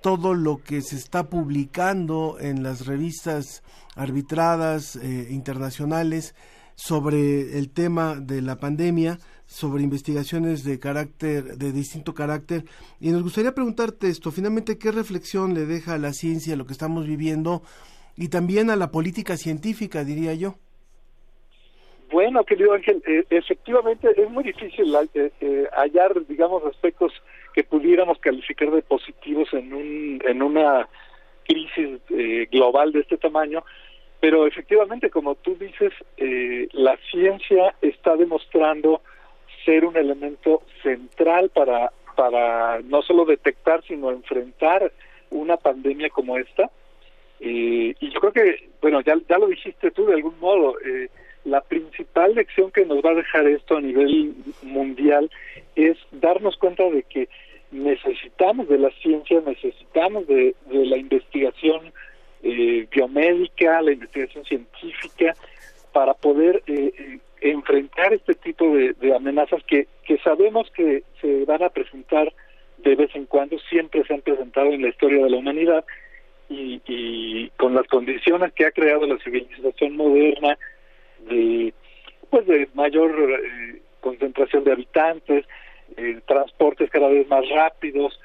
todo lo que se está publicando en las revistas arbitradas eh, internacionales sobre el tema de la pandemia, sobre investigaciones de carácter, de distinto carácter. Y nos gustaría preguntarte esto, finalmente, ¿qué reflexión le deja a la ciencia lo que estamos viviendo y también a la política científica, diría yo? Bueno, querido Ángel, eh, efectivamente es muy difícil eh, hallar, digamos, aspectos que pudiéramos calificar de positivos en, un, en una crisis eh, global de este tamaño, pero efectivamente, como tú dices, eh, la ciencia está demostrando ser un elemento central para, para no solo detectar, sino enfrentar una pandemia como esta. Eh, y yo creo que, bueno, ya, ya lo dijiste tú de algún modo, la principal lección que nos va a dejar esto a nivel mundial es darnos cuenta de que necesitamos de la ciencia, necesitamos de, la investigación eh, biomédica, la investigación científica, para poder eh, eh, enfrentar este tipo de, amenazas que, sabemos que se van a presentar de vez en cuando, siempre se han presentado en la historia de la humanidad, y, y con las condiciones que ha creado la civilización moderna, de pues de mayor concentración de habitantes, eh, transportes cada vez más rápidos,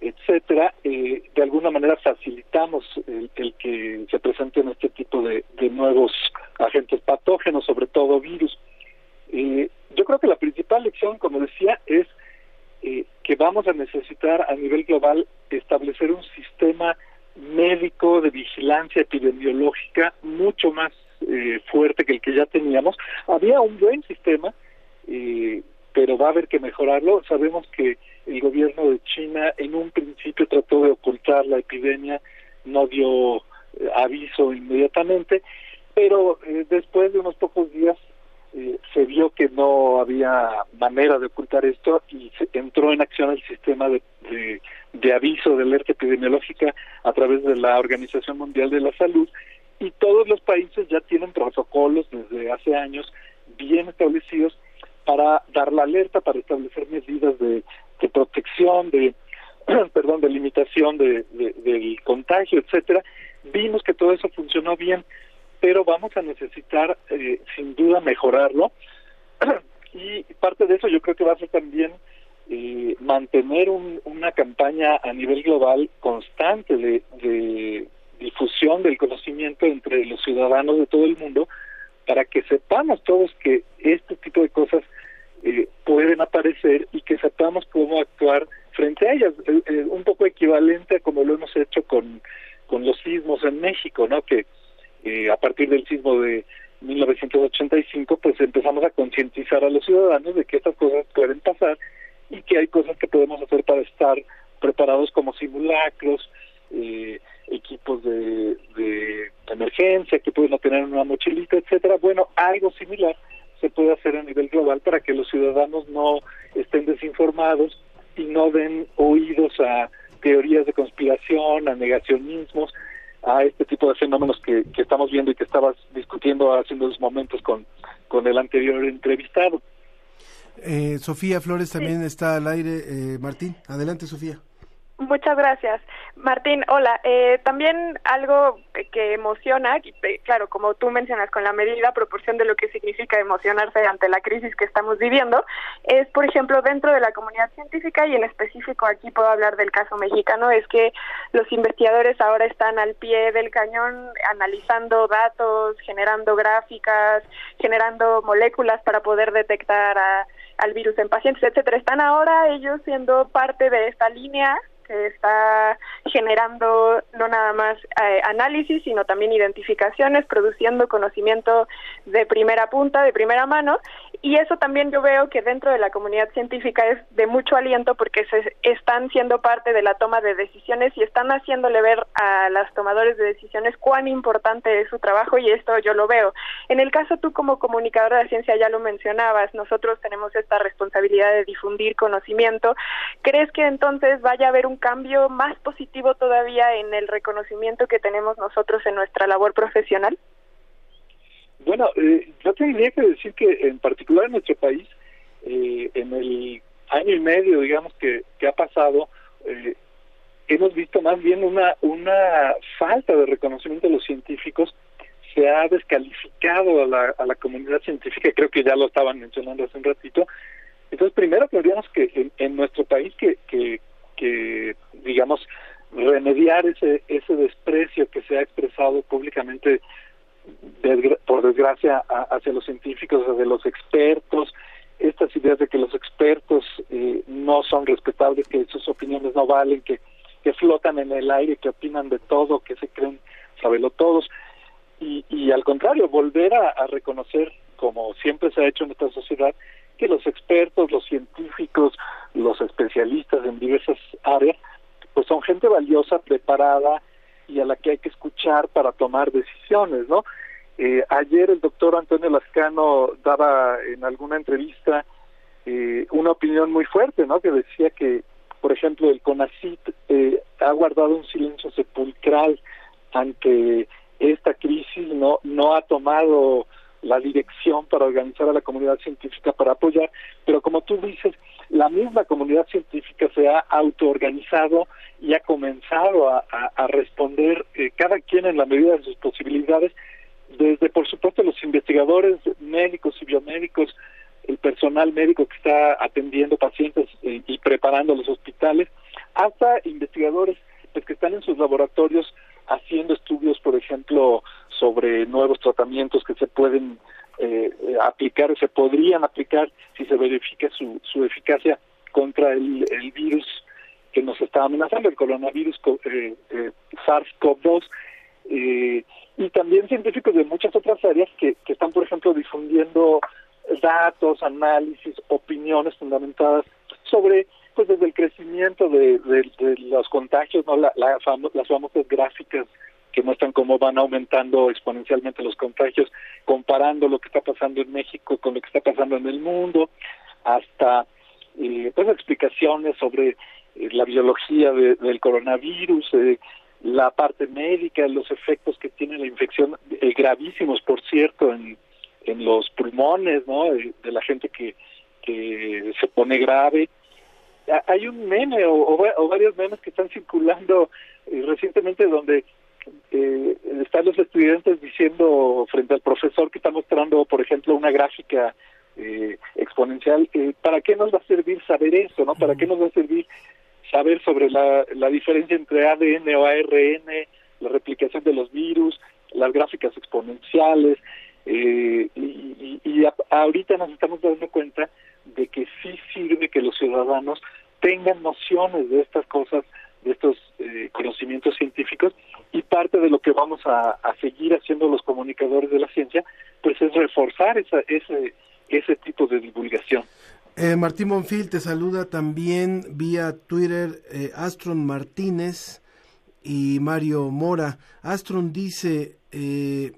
etcétera, eh, de alguna manera facilitamos el, que se presenten este tipo de, nuevos agentes patógenos, sobre todo virus. Eh, yo creo que la principal lección, como decía, es que vamos a necesitar a nivel global establecer un sistema médico de vigilancia epidemiológica mucho más fuerte que el que ya teníamos. Había un buen sistema, eh, pero va a haber que mejorarlo. Sabemos que el gobierno de China en un principio trató de ocultar la epidemia, no dio eh, aviso inmediatamente, pero eh, después de unos pocos días eh, se vio que no había manera de ocultar esto y se entró en acción el sistema de, de, de aviso de alerta epidemiológica a través de la Organización Mundial de la Salud y todos los países ya tienen protocolos desde hace años bien establecidos para dar la alerta, para establecer medidas de, protección, de *clears throat* perdón, de limitación de, del contagio, etcétera. Vimos que todo eso funcionó bien, pero vamos a necesitar eh, sin duda mejorarlo *clears throat* y parte de eso yo creo que va a ser también eh, mantener un, una campaña a nivel global constante de, de difusión del conocimiento entre los ciudadanos de todo el mundo para que sepamos todos que este tipo de cosas eh, pueden aparecer y que sepamos cómo actuar frente a ellas, eh, eh, un poco equivalente a como lo hemos hecho con, con los sismos en México, ¿no? Que eh, a partir del sismo de 1985, pues empezamos a concientizar a los ciudadanos de que estas cosas pueden pasar y que hay cosas que podemos hacer para estar preparados como simulacros, eh, equipos de, de emergencia que pueden tener en una mochilita, etcétera. Bueno, algo similar se puede hacer a nivel global para que los ciudadanos no estén desinformados y no den oídos a teorías de conspiración, a negacionismos, a este tipo de fenómenos que, que estamos viendo y que estabas discutiendo hace unos momentos con, con el anterior entrevistado. Eh, Sofía Flores también está al aire. Eh, Martín, adelante Sofía. Muchas gracias. Martín, hola. Eh, también algo que emociona, eh, claro, como tú mencionas, con la medida proporción de lo que significa emocionarse ante la crisis que estamos viviendo, es, por ejemplo, dentro de la comunidad científica y en específico aquí puedo hablar del caso mexicano, es que los investigadores ahora están al pie del cañón analizando datos, generando gráficas, generando moléculas para poder detectar a, al virus en pacientes, etcétera. Están ahora ellos siendo parte de esta línea que está generando no nada más eh, análisis, sino también identificaciones, produciendo conocimiento de primera punta, de primera mano, y eso también yo veo que dentro de la comunidad científica es de mucho aliento porque se están siendo parte de la toma de decisiones y están haciéndole ver a los tomadores de decisiones cuán importante es su trabajo y esto yo lo veo. En el caso tú como comunicadora de ciencia ya lo mencionabas, nosotros tenemos esta responsabilidad de difundir conocimiento. ¿Crees que entonces vaya a haber un cambio más positivo todavía en el reconocimiento que tenemos nosotros en nuestra labor profesional? Bueno, eh, yo tendría que decir que en particular en nuestro país, eh, en el año y medio, digamos, que, que ha pasado, eh, hemos visto más bien una, una falta de reconocimiento de los científicos, se ha descalificado a la, a la comunidad científica, creo que ya lo estaban mencionando hace un ratito. Entonces, primero tendríamos que en, en nuestro país que, que, que, digamos, remediar ese, ese desprecio que se ha expresado públicamente por desgracia hacia los científicos, hacia los expertos, estas ideas de que los expertos eh, no son respetables, que sus opiniones no valen, que, que flotan en el aire, que opinan de todo, que se creen sabelo todos. Y, y al contrario, volver a, a reconocer, como siempre se ha hecho en esta sociedad, que los expertos, los científicos, los especialistas en diversas áreas, pues son gente valiosa, preparada, y a la que hay que escuchar para tomar decisiones, ¿no? Eh, ayer el doctor Antonio Lascano daba en alguna entrevista eh, una opinión muy fuerte, ¿no? Que decía que, por ejemplo, el CONACIT eh, ha guardado un silencio sepulcral ante esta crisis, no no ha tomado la dirección para organizar a la comunidad científica para apoyar, pero como tú dices, la misma comunidad científica se ha autoorganizado y ha comenzado a, responder eh, cada quien en la medida de sus posibilidades, desde por supuesto los investigadores médicos y biomédicos, el personal médico que está atendiendo pacientes eh, y preparando los hospitales, hasta investigadores pues, que están en sus laboratorios haciendo estudios, por ejemplo, sobre nuevos tratamientos que se pueden eh, aplicar, se podrían aplicar si se verifica su, su eficacia contra el, el virus que nos está amenazando, el coronavirus eh, eh, SARS-CoV-2, eh, y también científicos de muchas otras áreas que, que están, por ejemplo, difundiendo datos, análisis, opiniones fundamentadas sobre pues desde el crecimiento de, los contagios, no la, la las famosas gráficas que muestran cómo van aumentando exponencialmente los contagios, comparando lo que está pasando en México con lo que está pasando en el mundo, hasta eh, pues explicaciones sobre eh, la biología de, del coronavirus, eh, la parte médica, los efectos que tiene la infección, eh, gravísimos por cierto en, en los pulmones, ¿no? De, de la gente que, que se pone grave, hay un meme o, varios memes que están circulando eh, recientemente donde eh, están los estudiantes diciendo frente al profesor que está mostrando, por ejemplo, una gráfica eh, exponencial, eh, ¿para qué nos va a servir saber eso? ¿no? ¿Para qué nos va a servir saber sobre la, la diferencia entre ADN o ARN, la replicación de los virus, las gráficas exponenciales? Eh, y, y ahorita nos estamos dando cuenta de que sí sirve que los ciudadanos tengan nociones de estas cosas, de estos eh, conocimientos científicos y parte de lo que vamos a, seguir haciendo los comunicadores de la ciencia, pues es reforzar esa, ese, ese tipo de divulgación. Eh, Martín Monfil te saluda también vía Twitter eh, Astron Martínez y Mario Mora. Astron dice, eh,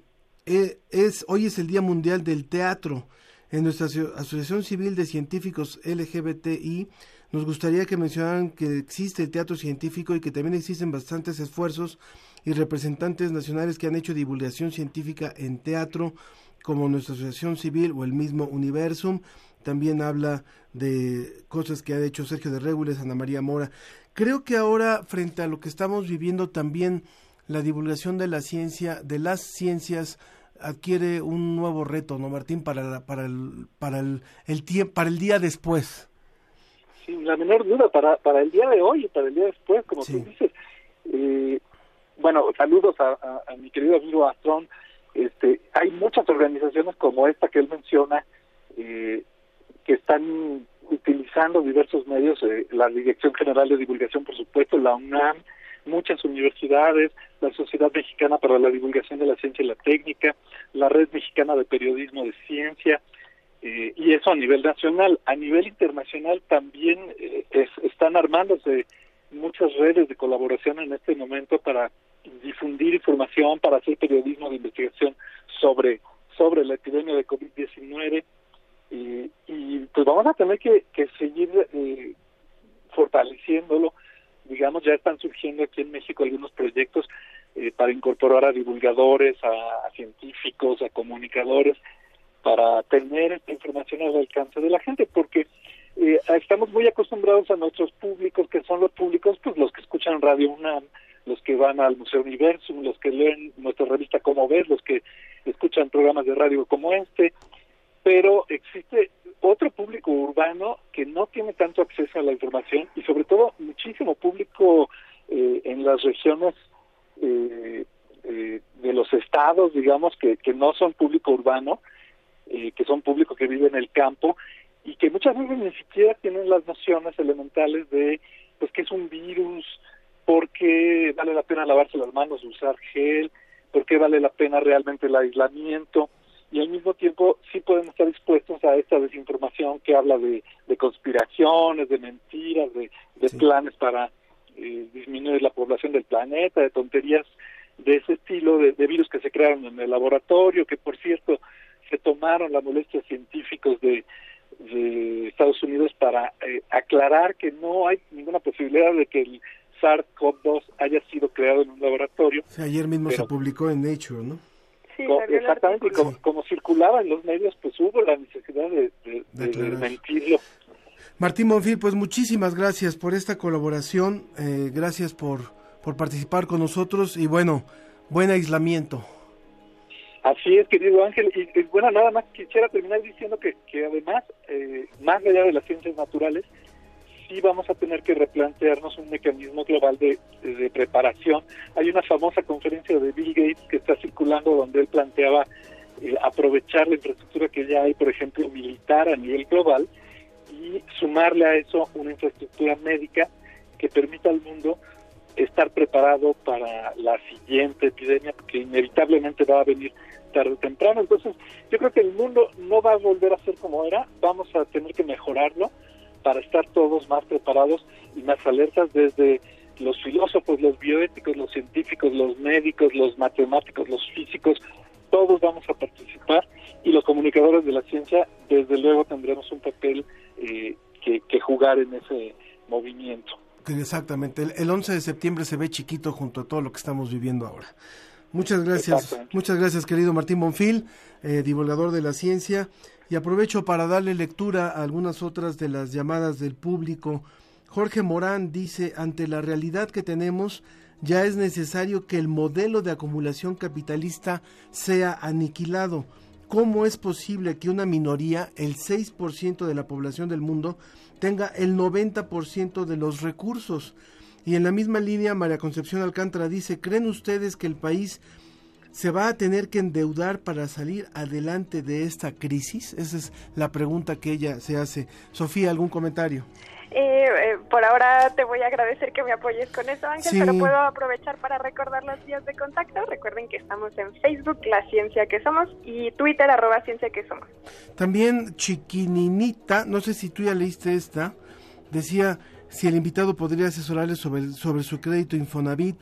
eh es, hoy es el Día Mundial del Teatro. En nuestra Asociación Civil de Científicos LGBTI nos gustaría que mencionaran que existe el teatro científico y que también existen bastantes esfuerzos y representantes nacionales que han hecho divulgación científica en teatro, como nuestra Asociación Civil o el mismo Universum. También habla de cosas que ha hecho Sergio de Régules, Ana María Mora. Creo que ahora, frente a lo que estamos viviendo, también la divulgación de la ciencia, de las ciencias, adquiere un nuevo reto, ¿no, Martín? Para, para, el, para, el, el para el día después. Sin la menor duda, para, para el día de hoy y para el día después, como tú dices. Eh, bueno, saludos a, a, mi querido amigo Astrón. Este, hay muchas organizaciones como esta que él menciona eh, que están utilizando diversos medios, eh, la Dirección General de Divulgación, por supuesto, la UNAM, muchas universidades, la Sociedad Mexicana para la Divulgación de la Ciencia y la Técnica, la Red Mexicana de Periodismo de Ciencia, eh, y eso a nivel nacional. A nivel internacional también eh, es, están armándose muchas redes de colaboración en este momento para difundir información, para hacer periodismo de investigación sobre, sobre la epidemia de COVID-19. Y, y pues vamos a tener que, que seguir eh, fortaleciéndolo digamos, ya están surgiendo aquí en México algunos proyectos eh, para incorporar a divulgadores, a, científicos, a comunicadores, para tener esta información al alcance de la gente, porque eh, estamos muy acostumbrados a nuestros públicos, que son los públicos, pues los que escuchan Radio UNAM, los que van al Museo Universum, los que leen nuestra revista Como Ves, los que escuchan programas de radio como este, pero existe otro público urbano que no tiene tanto acceso a la información y sobre todo muchísimo público eh, en las regiones eh, eh, de los estados, digamos, que, que no son público urbano, eh, que son público que vive en el campo y que muchas veces ni siquiera tienen las nociones elementales de pues qué es un virus, por qué vale la pena lavarse las manos, usar gel, por qué vale la pena realmente el aislamiento y al mismo tiempo sí pueden estar expuestos a esta desinformación que habla de, de conspiraciones, de mentiras, de, de planes para eh, disminuir la población del planeta, de tonterías de ese estilo, de, de, virus que se crearon en el laboratorio, que por cierto se tomaron la molestia científicos de, de Estados Unidos para eh, aclarar que no hay ninguna posibilidad de que el SARS-CoV-2 haya sido creado en un laboratorio. ayer mismo se publicó en Nature, ¿no? Exactamente, y como, circulaba en los medios, pues hubo la necesidad de, mentirlo. Martín Monfil, pues muchísimas gracias por esta colaboración, eh, gracias por, por participar con nosotros y bueno, buen aislamiento. Así es, querido Ángel, y, bueno, nada más quisiera terminar diciendo que, que además, eh, más allá de las ciencias naturales, sí vamos a tener que replantearnos un mecanismo global de, preparación. Hay una famosa conferencia de Bill Gates que está circulando donde él planteaba eh, aprovechar la infraestructura que ya hay, por ejemplo, militar a nivel global, y sumarle a eso una infraestructura médica que permita al mundo estar preparado para la siguiente epidemia, que inevitablemente va a venir tarde o temprano. Entonces, yo creo que el mundo no va a volver a ser como era, vamos a tener que mejorarlo para estar todos más preparados y más alertas desde los filósofos, los bioéticos, los científicos, los médicos, los matemáticos, los físicos, todos vamos a participar y los comunicadores de la ciencia desde luego tendremos un papel eh, que, que, jugar en ese movimiento. Exactamente, el, el 11 de septiembre se ve chiquito junto a todo lo que estamos viviendo ahora. Muchas gracias, muchas gracias querido Martín Bonfil, eh, divulgador de la ciencia. Y aprovecho para darle lectura a algunas otras de las llamadas del público. Jorge Morán dice, ante la realidad que tenemos, ya es necesario que el modelo de acumulación capitalista sea aniquilado. ¿Cómo es posible que una minoría, el 6% de la población del mundo, tenga el 90% de los recursos? Y en la misma línea, María Concepción Alcántara dice, ¿creen ustedes que el país se va a tener que endeudar para salir adelante de esta crisis? Esa es la pregunta que ella se hace. Sofía, ¿algún comentario? Eh, eh, por ahora te voy a agradecer que me apoyes con eso, Ángel, Sí. pero puedo aprovechar para recordar las vías de contacto. Recuerden que estamos en Facebook, La Ciencia que Somos, y Twitter, arroba Ciencia que Somos. También Chiquininita, no sé si tú ya leíste esta, decía si el invitado podría asesorarle sobre, sobre su crédito Infonavit,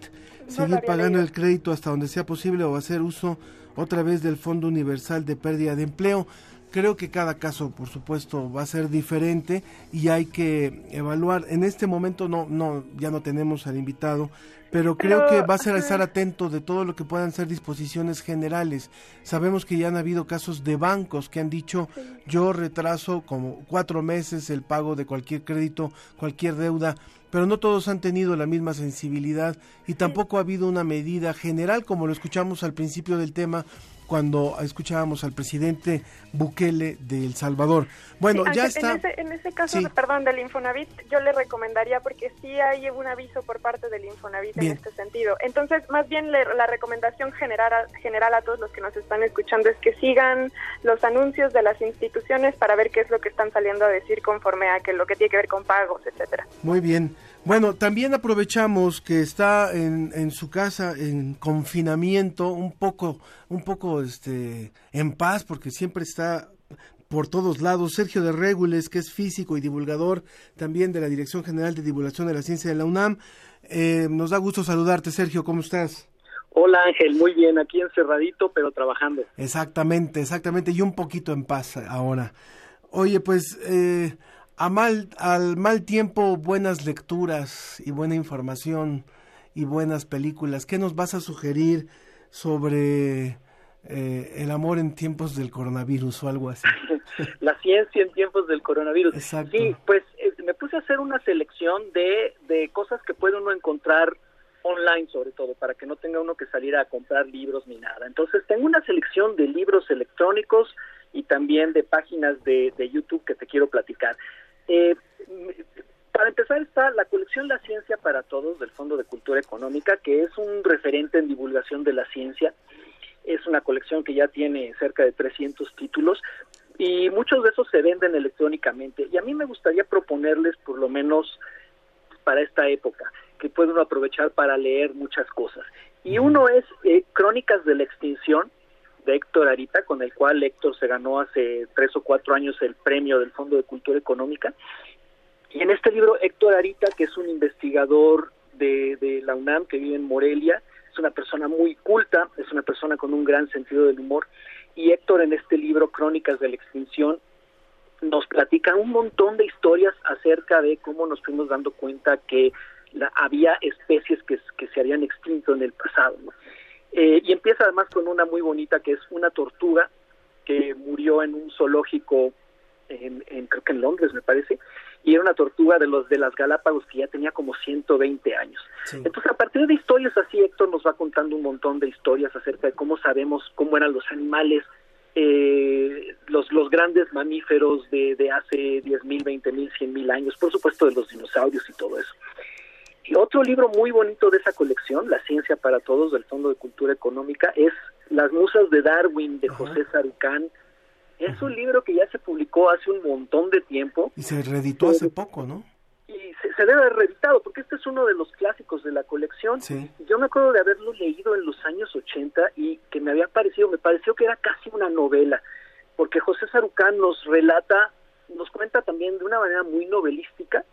seguir pagando el crédito hasta donde sea posible o hacer uso otra vez del Fondo Universal de Pérdida de Empleo. Creo que cada caso, por supuesto, va a ser diferente y hay que evaluar. En este momento no, no, ya no tenemos al invitado, pero creo Pero, que va a ser estar atento de todo lo que puedan ser disposiciones generales. Sabemos que ya han habido casos de bancos que han dicho yo retraso como cuatro meses el pago de cualquier crédito, cualquier deuda, pero no todos han tenido la misma sensibilidad y tampoco ha habido una medida general como lo escuchamos al principio del tema cuando escuchábamos al presidente Bukele de El Salvador. Bueno, Sí, ya está. En ese, en ese caso, Sí. perdón, del Infonavit, yo le recomendaría, porque sí hay un aviso por parte del Infonavit Bien. en este sentido. Entonces, más bien le- la recomendación general a, general a todos los que nos están escuchando es que sigan los anuncios de las instituciones para ver qué es lo que están saliendo a decir conforme a que lo que tiene que ver con pagos, etcétera. Muy bien. Bueno, también aprovechamos que está en, en su casa en confinamiento, un poco, un poco, este, en paz, porque siempre está por todos lados. Sergio de Régules, que es físico y divulgador también de la Dirección General de Divulgación de la Ciencia de la UNAM. Eh, nos da gusto saludarte, Sergio. ¿Cómo estás? Hola Ángel, muy bien, aquí encerradito pero trabajando. Exactamente, exactamente, y un poquito en paz ahora. Oye, pues eh, a mal, al mal tiempo, buenas lecturas y buena información y buenas películas. ¿Qué nos vas a sugerir sobre eh, el amor en tiempos del coronavirus o algo así? *laughs* La ciencia en tiempos del coronavirus. Exacto. Sí, pues eh, me puse a hacer una selección de, de cosas que puede uno encontrar online sobre todo, para que no tenga uno que salir a comprar libros ni nada. Entonces tengo una selección de libros electrónicos y también de páginas de, de YouTube que te quiero platicar. Eh, para empezar está la colección La Ciencia para Todos del Fondo de Cultura Económica, que es un referente en divulgación de la ciencia. Es una colección que ya tiene cerca de 300 títulos y muchos de esos se venden electrónicamente. Y a mí me gustaría proponerles, por lo menos para esta época, que puede uno aprovechar para leer muchas cosas. Y uno es eh, Crónicas de la Extinción, de Héctor Arita, con el cual Héctor se ganó hace tres o cuatro años el premio del Fondo de Cultura Económica. Y en este libro, Héctor Arita, que es un investigador de, la UNAM que vive en Morelia, es una persona muy culta, es una persona con un gran sentido del humor. Y Héctor en este libro, Crónicas de la Extinción, nos platica un montón de historias acerca de cómo nos fuimos dando cuenta que la, había especies que, que se habían extinto en el pasado. ¿no? Eh, y empieza además con una muy bonita que es una tortuga que murió en un zoológico en, en, creo que en Londres me parece y era una tortuga de los de las Galápagos que ya tenía como 120 años. Sí. Entonces a partir de historias así Héctor nos va contando un montón de historias acerca de cómo sabemos cómo eran los animales eh, los, los grandes mamíferos de, de hace 10.000, 20.000, 100.000 años, por supuesto de los dinosaurios y todo eso. Y otro libro muy bonito de esa colección, La ciencia para todos del Fondo de Cultura Económica, es Las musas de Darwin de José Sarucán. Es un libro que ya se publicó hace un montón de tiempo. Y se reeditó hace poco, ¿no? Y se, se, debe haber reeditado, porque este es uno de los clásicos de la colección. Sí. Yo me acuerdo de haberlo leído en los años 80 y que me había parecido, me pareció que era casi una novela, porque José Sarucán nos relata, nos cuenta también de una manera muy novelística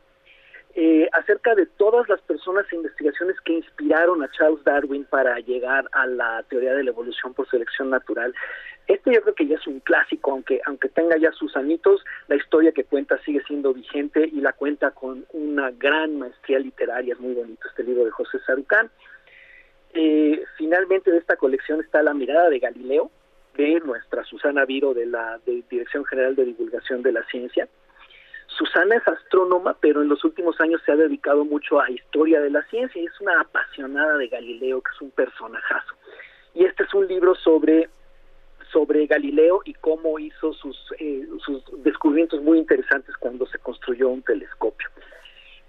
eh, acerca de todas las personas e investigaciones que inspiraron a Charles Darwin para llegar a la teoría de la evolución por selección natural. Este yo creo que ya es un clásico, aunque aunque tenga ya sus añitos, la historia que cuenta sigue siendo vigente y la cuenta con una gran maestría literaria. Es muy bonito este libro de José Sarucán. Eh, finalmente de esta colección está La mirada de Galileo, de nuestra Susana Viro de la Dirección General de Divulgación de la Ciencia. Susana es astrónoma, pero en los últimos años se ha dedicado mucho a historia de la ciencia y es una apasionada de Galileo, que es un personajazo. Y este es un libro sobre sobre Galileo y cómo hizo sus, eh, sus descubrimientos muy interesantes cuando se construyó un telescopio.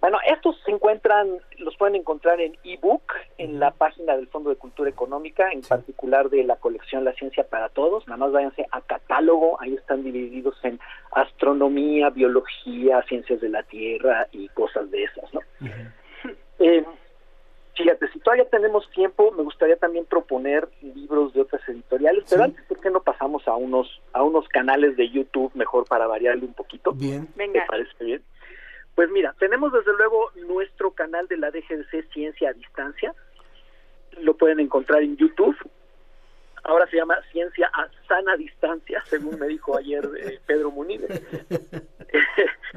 Bueno, estos se encuentran, los pueden encontrar en ebook, en la página del Fondo de Cultura Económica, en particular de la colección La Ciencia para Todos. Nada más váyanse a catálogo, ahí están divididos en astronomía, biología, ciencias de la Tierra y cosas de esas, ¿no? Eh, fíjate, si todavía tenemos tiempo, me gustaría también proponer libros de otras editoriales, pero antes, ¿por qué no pasamos a unos a unos canales de YouTube mejor para variarle un poquito? Bien. ¿Me parece bien? Pues mira, tenemos desde luego nuestro canal de la DGDC Ciencia a Distancia. Lo pueden encontrar en YouTube. Ahora se llama Ciencia a Sana Distancia, según me dijo ayer eh, *laughs* Pedro Muniz,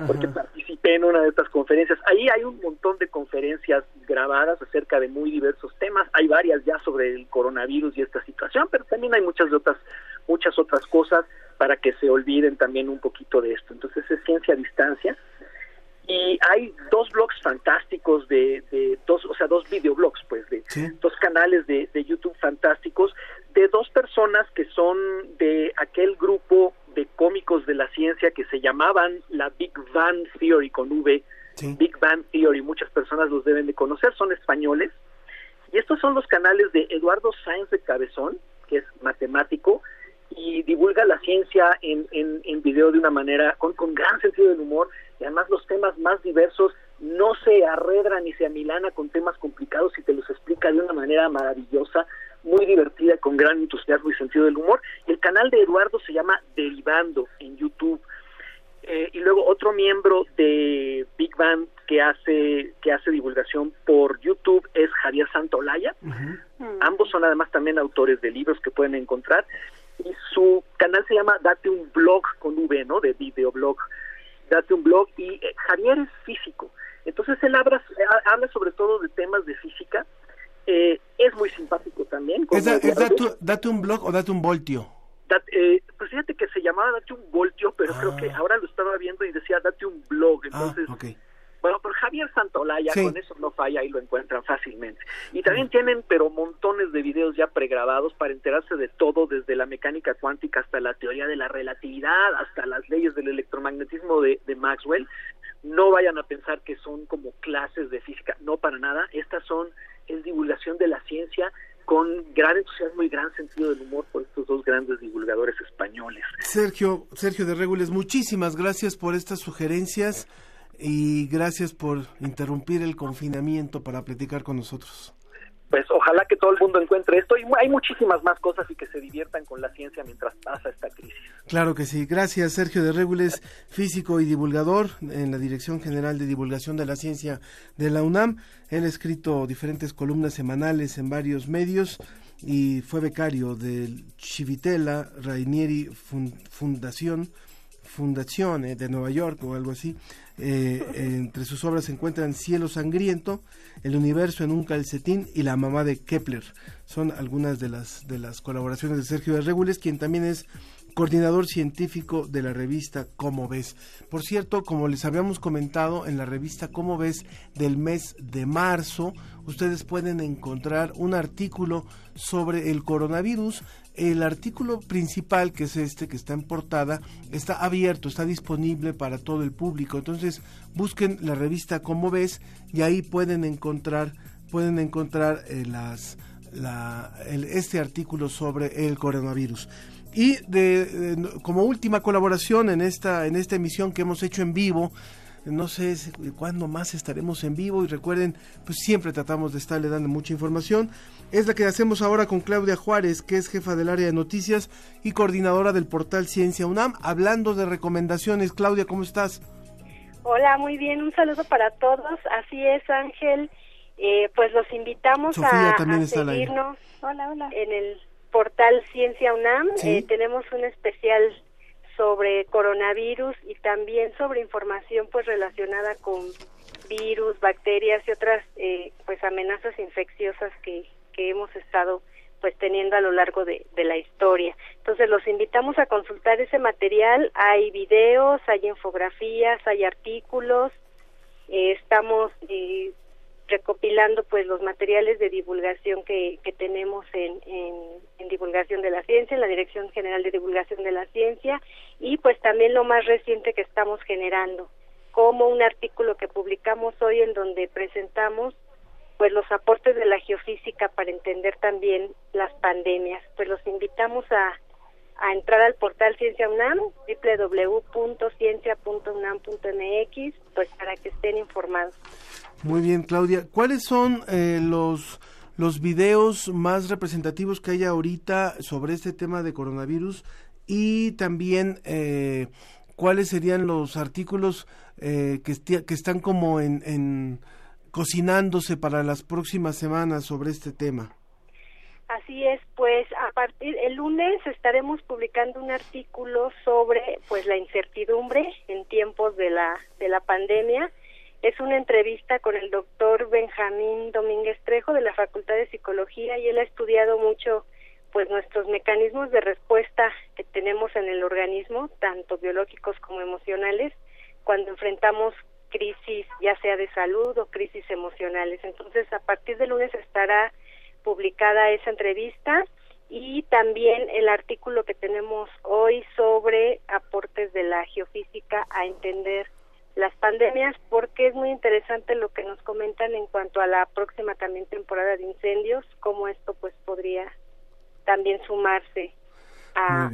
porque participé en una de estas conferencias. Ahí hay un montón de conferencias grabadas acerca de muy diversos temas. Hay varias ya sobre el coronavirus y esta situación, pero también hay muchas otras, muchas otras cosas para que se olviden también un poquito de esto. Entonces es Ciencia a Distancia y hay dos blogs fantásticos de, de dos o sea dos videoblogs pues de dos canales de, de YouTube fantásticos de dos personas que son de aquel grupo de cómicos de la ciencia que se llamaban la Big Bang Theory con V Big Bang Theory. Muchas personas los deben de conocer son españoles. Y estos son los canales de Eduardo Sáenz de Cabezón que es matemático y divulga la ciencia en, en, en video de una manera con, con gran sentido del humor y además los temas más diversos no se arredra ni se amilana con temas complicados y te los explica de una manera maravillosa, muy divertida, con gran entusiasmo y sentido del humor. El canal de Eduardo se llama Derivando en YouTube. Eh, y luego otro miembro de Big Bang que hace que hace divulgación por YouTube es Javier Santolaya. Ambos son además también autores de libros que pueden encontrar y su canal se llama Date un blog con V, ¿no? De videoblog. Date un blog y eh, Javier es físico. Entonces él habla, habla sobre todo de temas de física. Eh, es muy simpático también. ¿Es, da- es date, date un blog o date un voltio? Dat- eh, pues fíjate que se llamaba Date un voltio, pero creo que ahora lo estaba viendo y decía Date un blog. Entonces, ah, ok. Bueno, por Javier Santolaya, Sí. con eso no falla y lo encuentran fácilmente. Y también tienen, pero montones de videos ya pregrabados para enterarse de todo, desde la mecánica cuántica hasta la teoría de la relatividad, hasta las leyes del electromagnetismo de, de Maxwell. No vayan a pensar que son como clases de física, no para nada. Estas son, es divulgación de la ciencia con gran entusiasmo y gran sentido del humor por estos dos grandes divulgadores españoles. Sergio, Sergio de Regules, muchísimas gracias por estas sugerencias y gracias por interrumpir el confinamiento para platicar con nosotros. Pues ojalá que todo el mundo encuentre esto y hay muchísimas más cosas y que se diviertan con la ciencia mientras pasa esta crisis. Claro que sí. Gracias, Sergio de Regules, físico y divulgador en la Dirección General de Divulgación de la Ciencia de la UNAM. Él ha escrito diferentes columnas semanales en varios medios y fue becario del Civitella Rainieri Fun- Fundación, Fundación de Nueva York o algo así. Eh, entre sus obras se encuentran Cielo Sangriento, El Universo en un calcetín y La Mamá de Kepler. Son algunas de las, de las colaboraciones de Sergio de Regules, quien también es coordinador científico de la revista Cómo ves. Por cierto, como les habíamos comentado en la revista Cómo ves del mes de marzo, ustedes pueden encontrar un artículo sobre el coronavirus. El artículo principal, que es este que está en portada, está abierto, está disponible para todo el público. Entonces, busquen la revista Cómo ves y ahí pueden encontrar pueden encontrar eh, el- este artículo sobre el coronavirus. Y de, como última colaboración en esta, en esta emisión que hemos hecho en vivo, no sé si- cuándo más estaremos en vivo y recuerden, pues siempre tratamos de estarle dando mucha información. Es la que hacemos ahora con Claudia Juárez, que es jefa del área de noticias y coordinadora del portal Ciencia UNAM, hablando de recomendaciones. Claudia, ¿cómo estás? Hola, muy bien, un saludo para todos. Así es, Ángel. Eh, pues los invitamos Sofía a, también a seguirnos hola, hola. en el portal Ciencia UNAM. Sí. Eh, tenemos un especial sobre coronavirus y también sobre información pues relacionada con virus, bacterias y otras eh, pues amenazas infecciosas que, que hemos estado pues teniendo a lo largo de, de la historia. Entonces los invitamos a consultar ese material. Hay videos, hay infografías, hay artículos. Eh, estamos eh, recopilando pues los materiales de divulgación que, que tenemos en, en, divulgación de la ciencia, en la Dirección General de Divulgación de la Ciencia y pues también lo más reciente que estamos generando, como un artículo que publicamos hoy en donde presentamos pues los aportes de la geofísica para entender también las pandemias. Pues los invitamos a, a entrar al portal Ciencia UNAM, www.ciencia.unam.mx, pues para que estén informados. Muy bien, Claudia. ¿Cuáles son eh, los, los videos más representativos que hay ahorita sobre este tema de coronavirus? Y también, eh, ¿cuáles serían los artículos eh, que, que están como en, en cocinándose para las próximas semanas sobre este tema? Así es, pues a partir el lunes estaremos publicando un artículo sobre pues la incertidumbre en tiempos de la de la pandemia es una entrevista con el doctor Benjamín Domínguez Trejo de la Facultad de Psicología y él ha estudiado mucho pues nuestros mecanismos de respuesta que tenemos en el organismo, tanto biológicos como emocionales, cuando enfrentamos crisis ya sea de salud o crisis emocionales. Entonces, a partir de lunes estará publicada esa entrevista y también el artículo que tenemos hoy sobre aportes de la geofísica a entender las pandemias porque es muy interesante lo que nos comentan en cuanto a la próxima también temporada de incendios, cómo esto pues podría también sumarse a,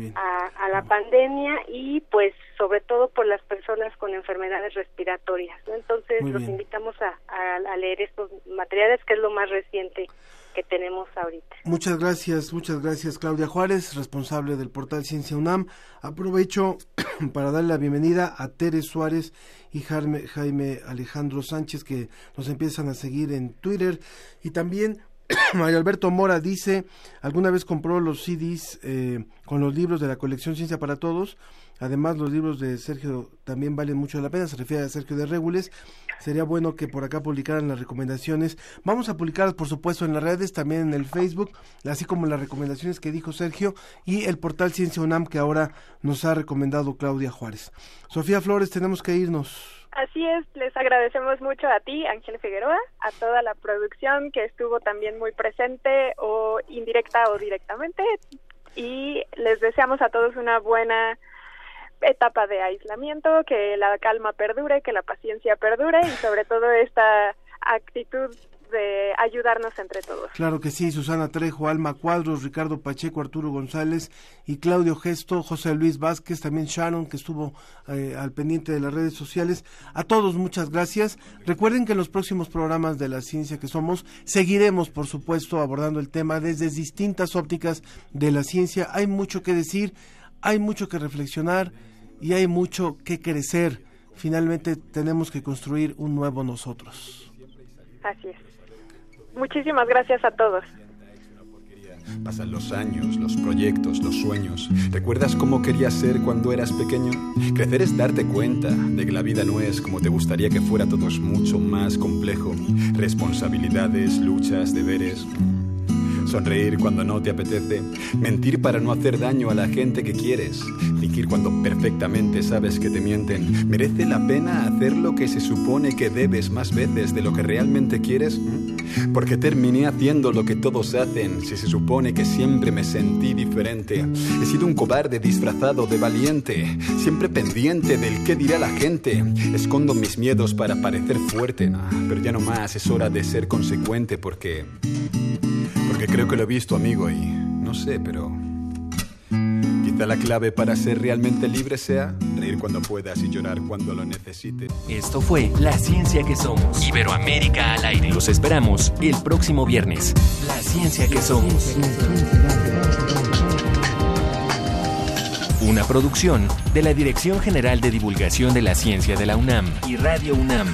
a, la pandemia y pues sobre todo por las personas con enfermedades respiratorias. Entonces los invitamos a, a, leer estos materiales que es lo más reciente que tenemos ahorita. Muchas gracias, muchas gracias Claudia Juárez, responsable del portal Ciencia UNAM. Aprovecho *clears throat* para darle la bienvenida a Tere Suárez y Jaime, Jaime Alejandro Sánchez que nos empiezan a seguir en Twitter y también *coughs* Mario Alberto Mora dice, alguna vez compró los CDs eh, con los libros de la colección Ciencia para Todos. Además, los libros de Sergio también valen mucho la pena. Se refiere a Sergio de Regules. Sería bueno que por acá publicaran las recomendaciones. Vamos a publicarlas, por supuesto, en las redes, también en el Facebook, así como las recomendaciones que dijo Sergio y el portal Ciencia UNAM que ahora nos ha recomendado Claudia Juárez. Sofía Flores, tenemos que irnos. Así es, les agradecemos mucho a ti, Ángel Figueroa, a toda la producción que estuvo también muy presente o indirecta o directamente y les deseamos a todos una buena etapa de aislamiento, que la calma perdure, que la paciencia perdure y sobre todo esta actitud de ayudarnos entre todos. Claro que sí, Susana Trejo, Alma Cuadros, Ricardo Pacheco, Arturo González y Claudio Gesto, José Luis Vázquez, también Sharon, que estuvo eh, al pendiente de las redes sociales. A todos muchas gracias. Recuerden que en los próximos programas de la ciencia que somos seguiremos, por supuesto, abordando el tema desde distintas ópticas de la ciencia. Hay mucho que decir, hay mucho que reflexionar y hay mucho que crecer. Finalmente tenemos que construir un nuevo nosotros. Así es. Muchísimas gracias a todos. Pasan los años, los proyectos, los sueños. ¿Recuerdas cómo querías ser cuando eras pequeño? Crecer es darte cuenta de que la vida no es como te gustaría que fuera, todo es mucho más complejo. Responsabilidades, luchas, deberes. Sonreír cuando no te apetece, mentir para no hacer daño a la gente que quieres, fingir cuando perfectamente sabes que te mienten. ¿Merece la pena hacer lo que se supone que debes más veces de lo que realmente quieres? ¿Mm? Porque terminé haciendo lo que todos hacen si se supone que siempre me sentí diferente. He sido un cobarde disfrazado de valiente, siempre pendiente del qué dirá la gente. Escondo mis miedos para parecer fuerte, pero ya no más, es hora de ser consecuente porque porque creo que lo he visto, amigo, y no sé, pero... Quizá la clave para ser realmente libre sea reír cuando puedas y llorar cuando lo necesites. Esto fue La Ciencia que Somos. Iberoamérica al aire. Los esperamos el próximo viernes. La Ciencia que Somos. Una producción de la Dirección General de Divulgación de la Ciencia de la UNAM y Radio UNAM.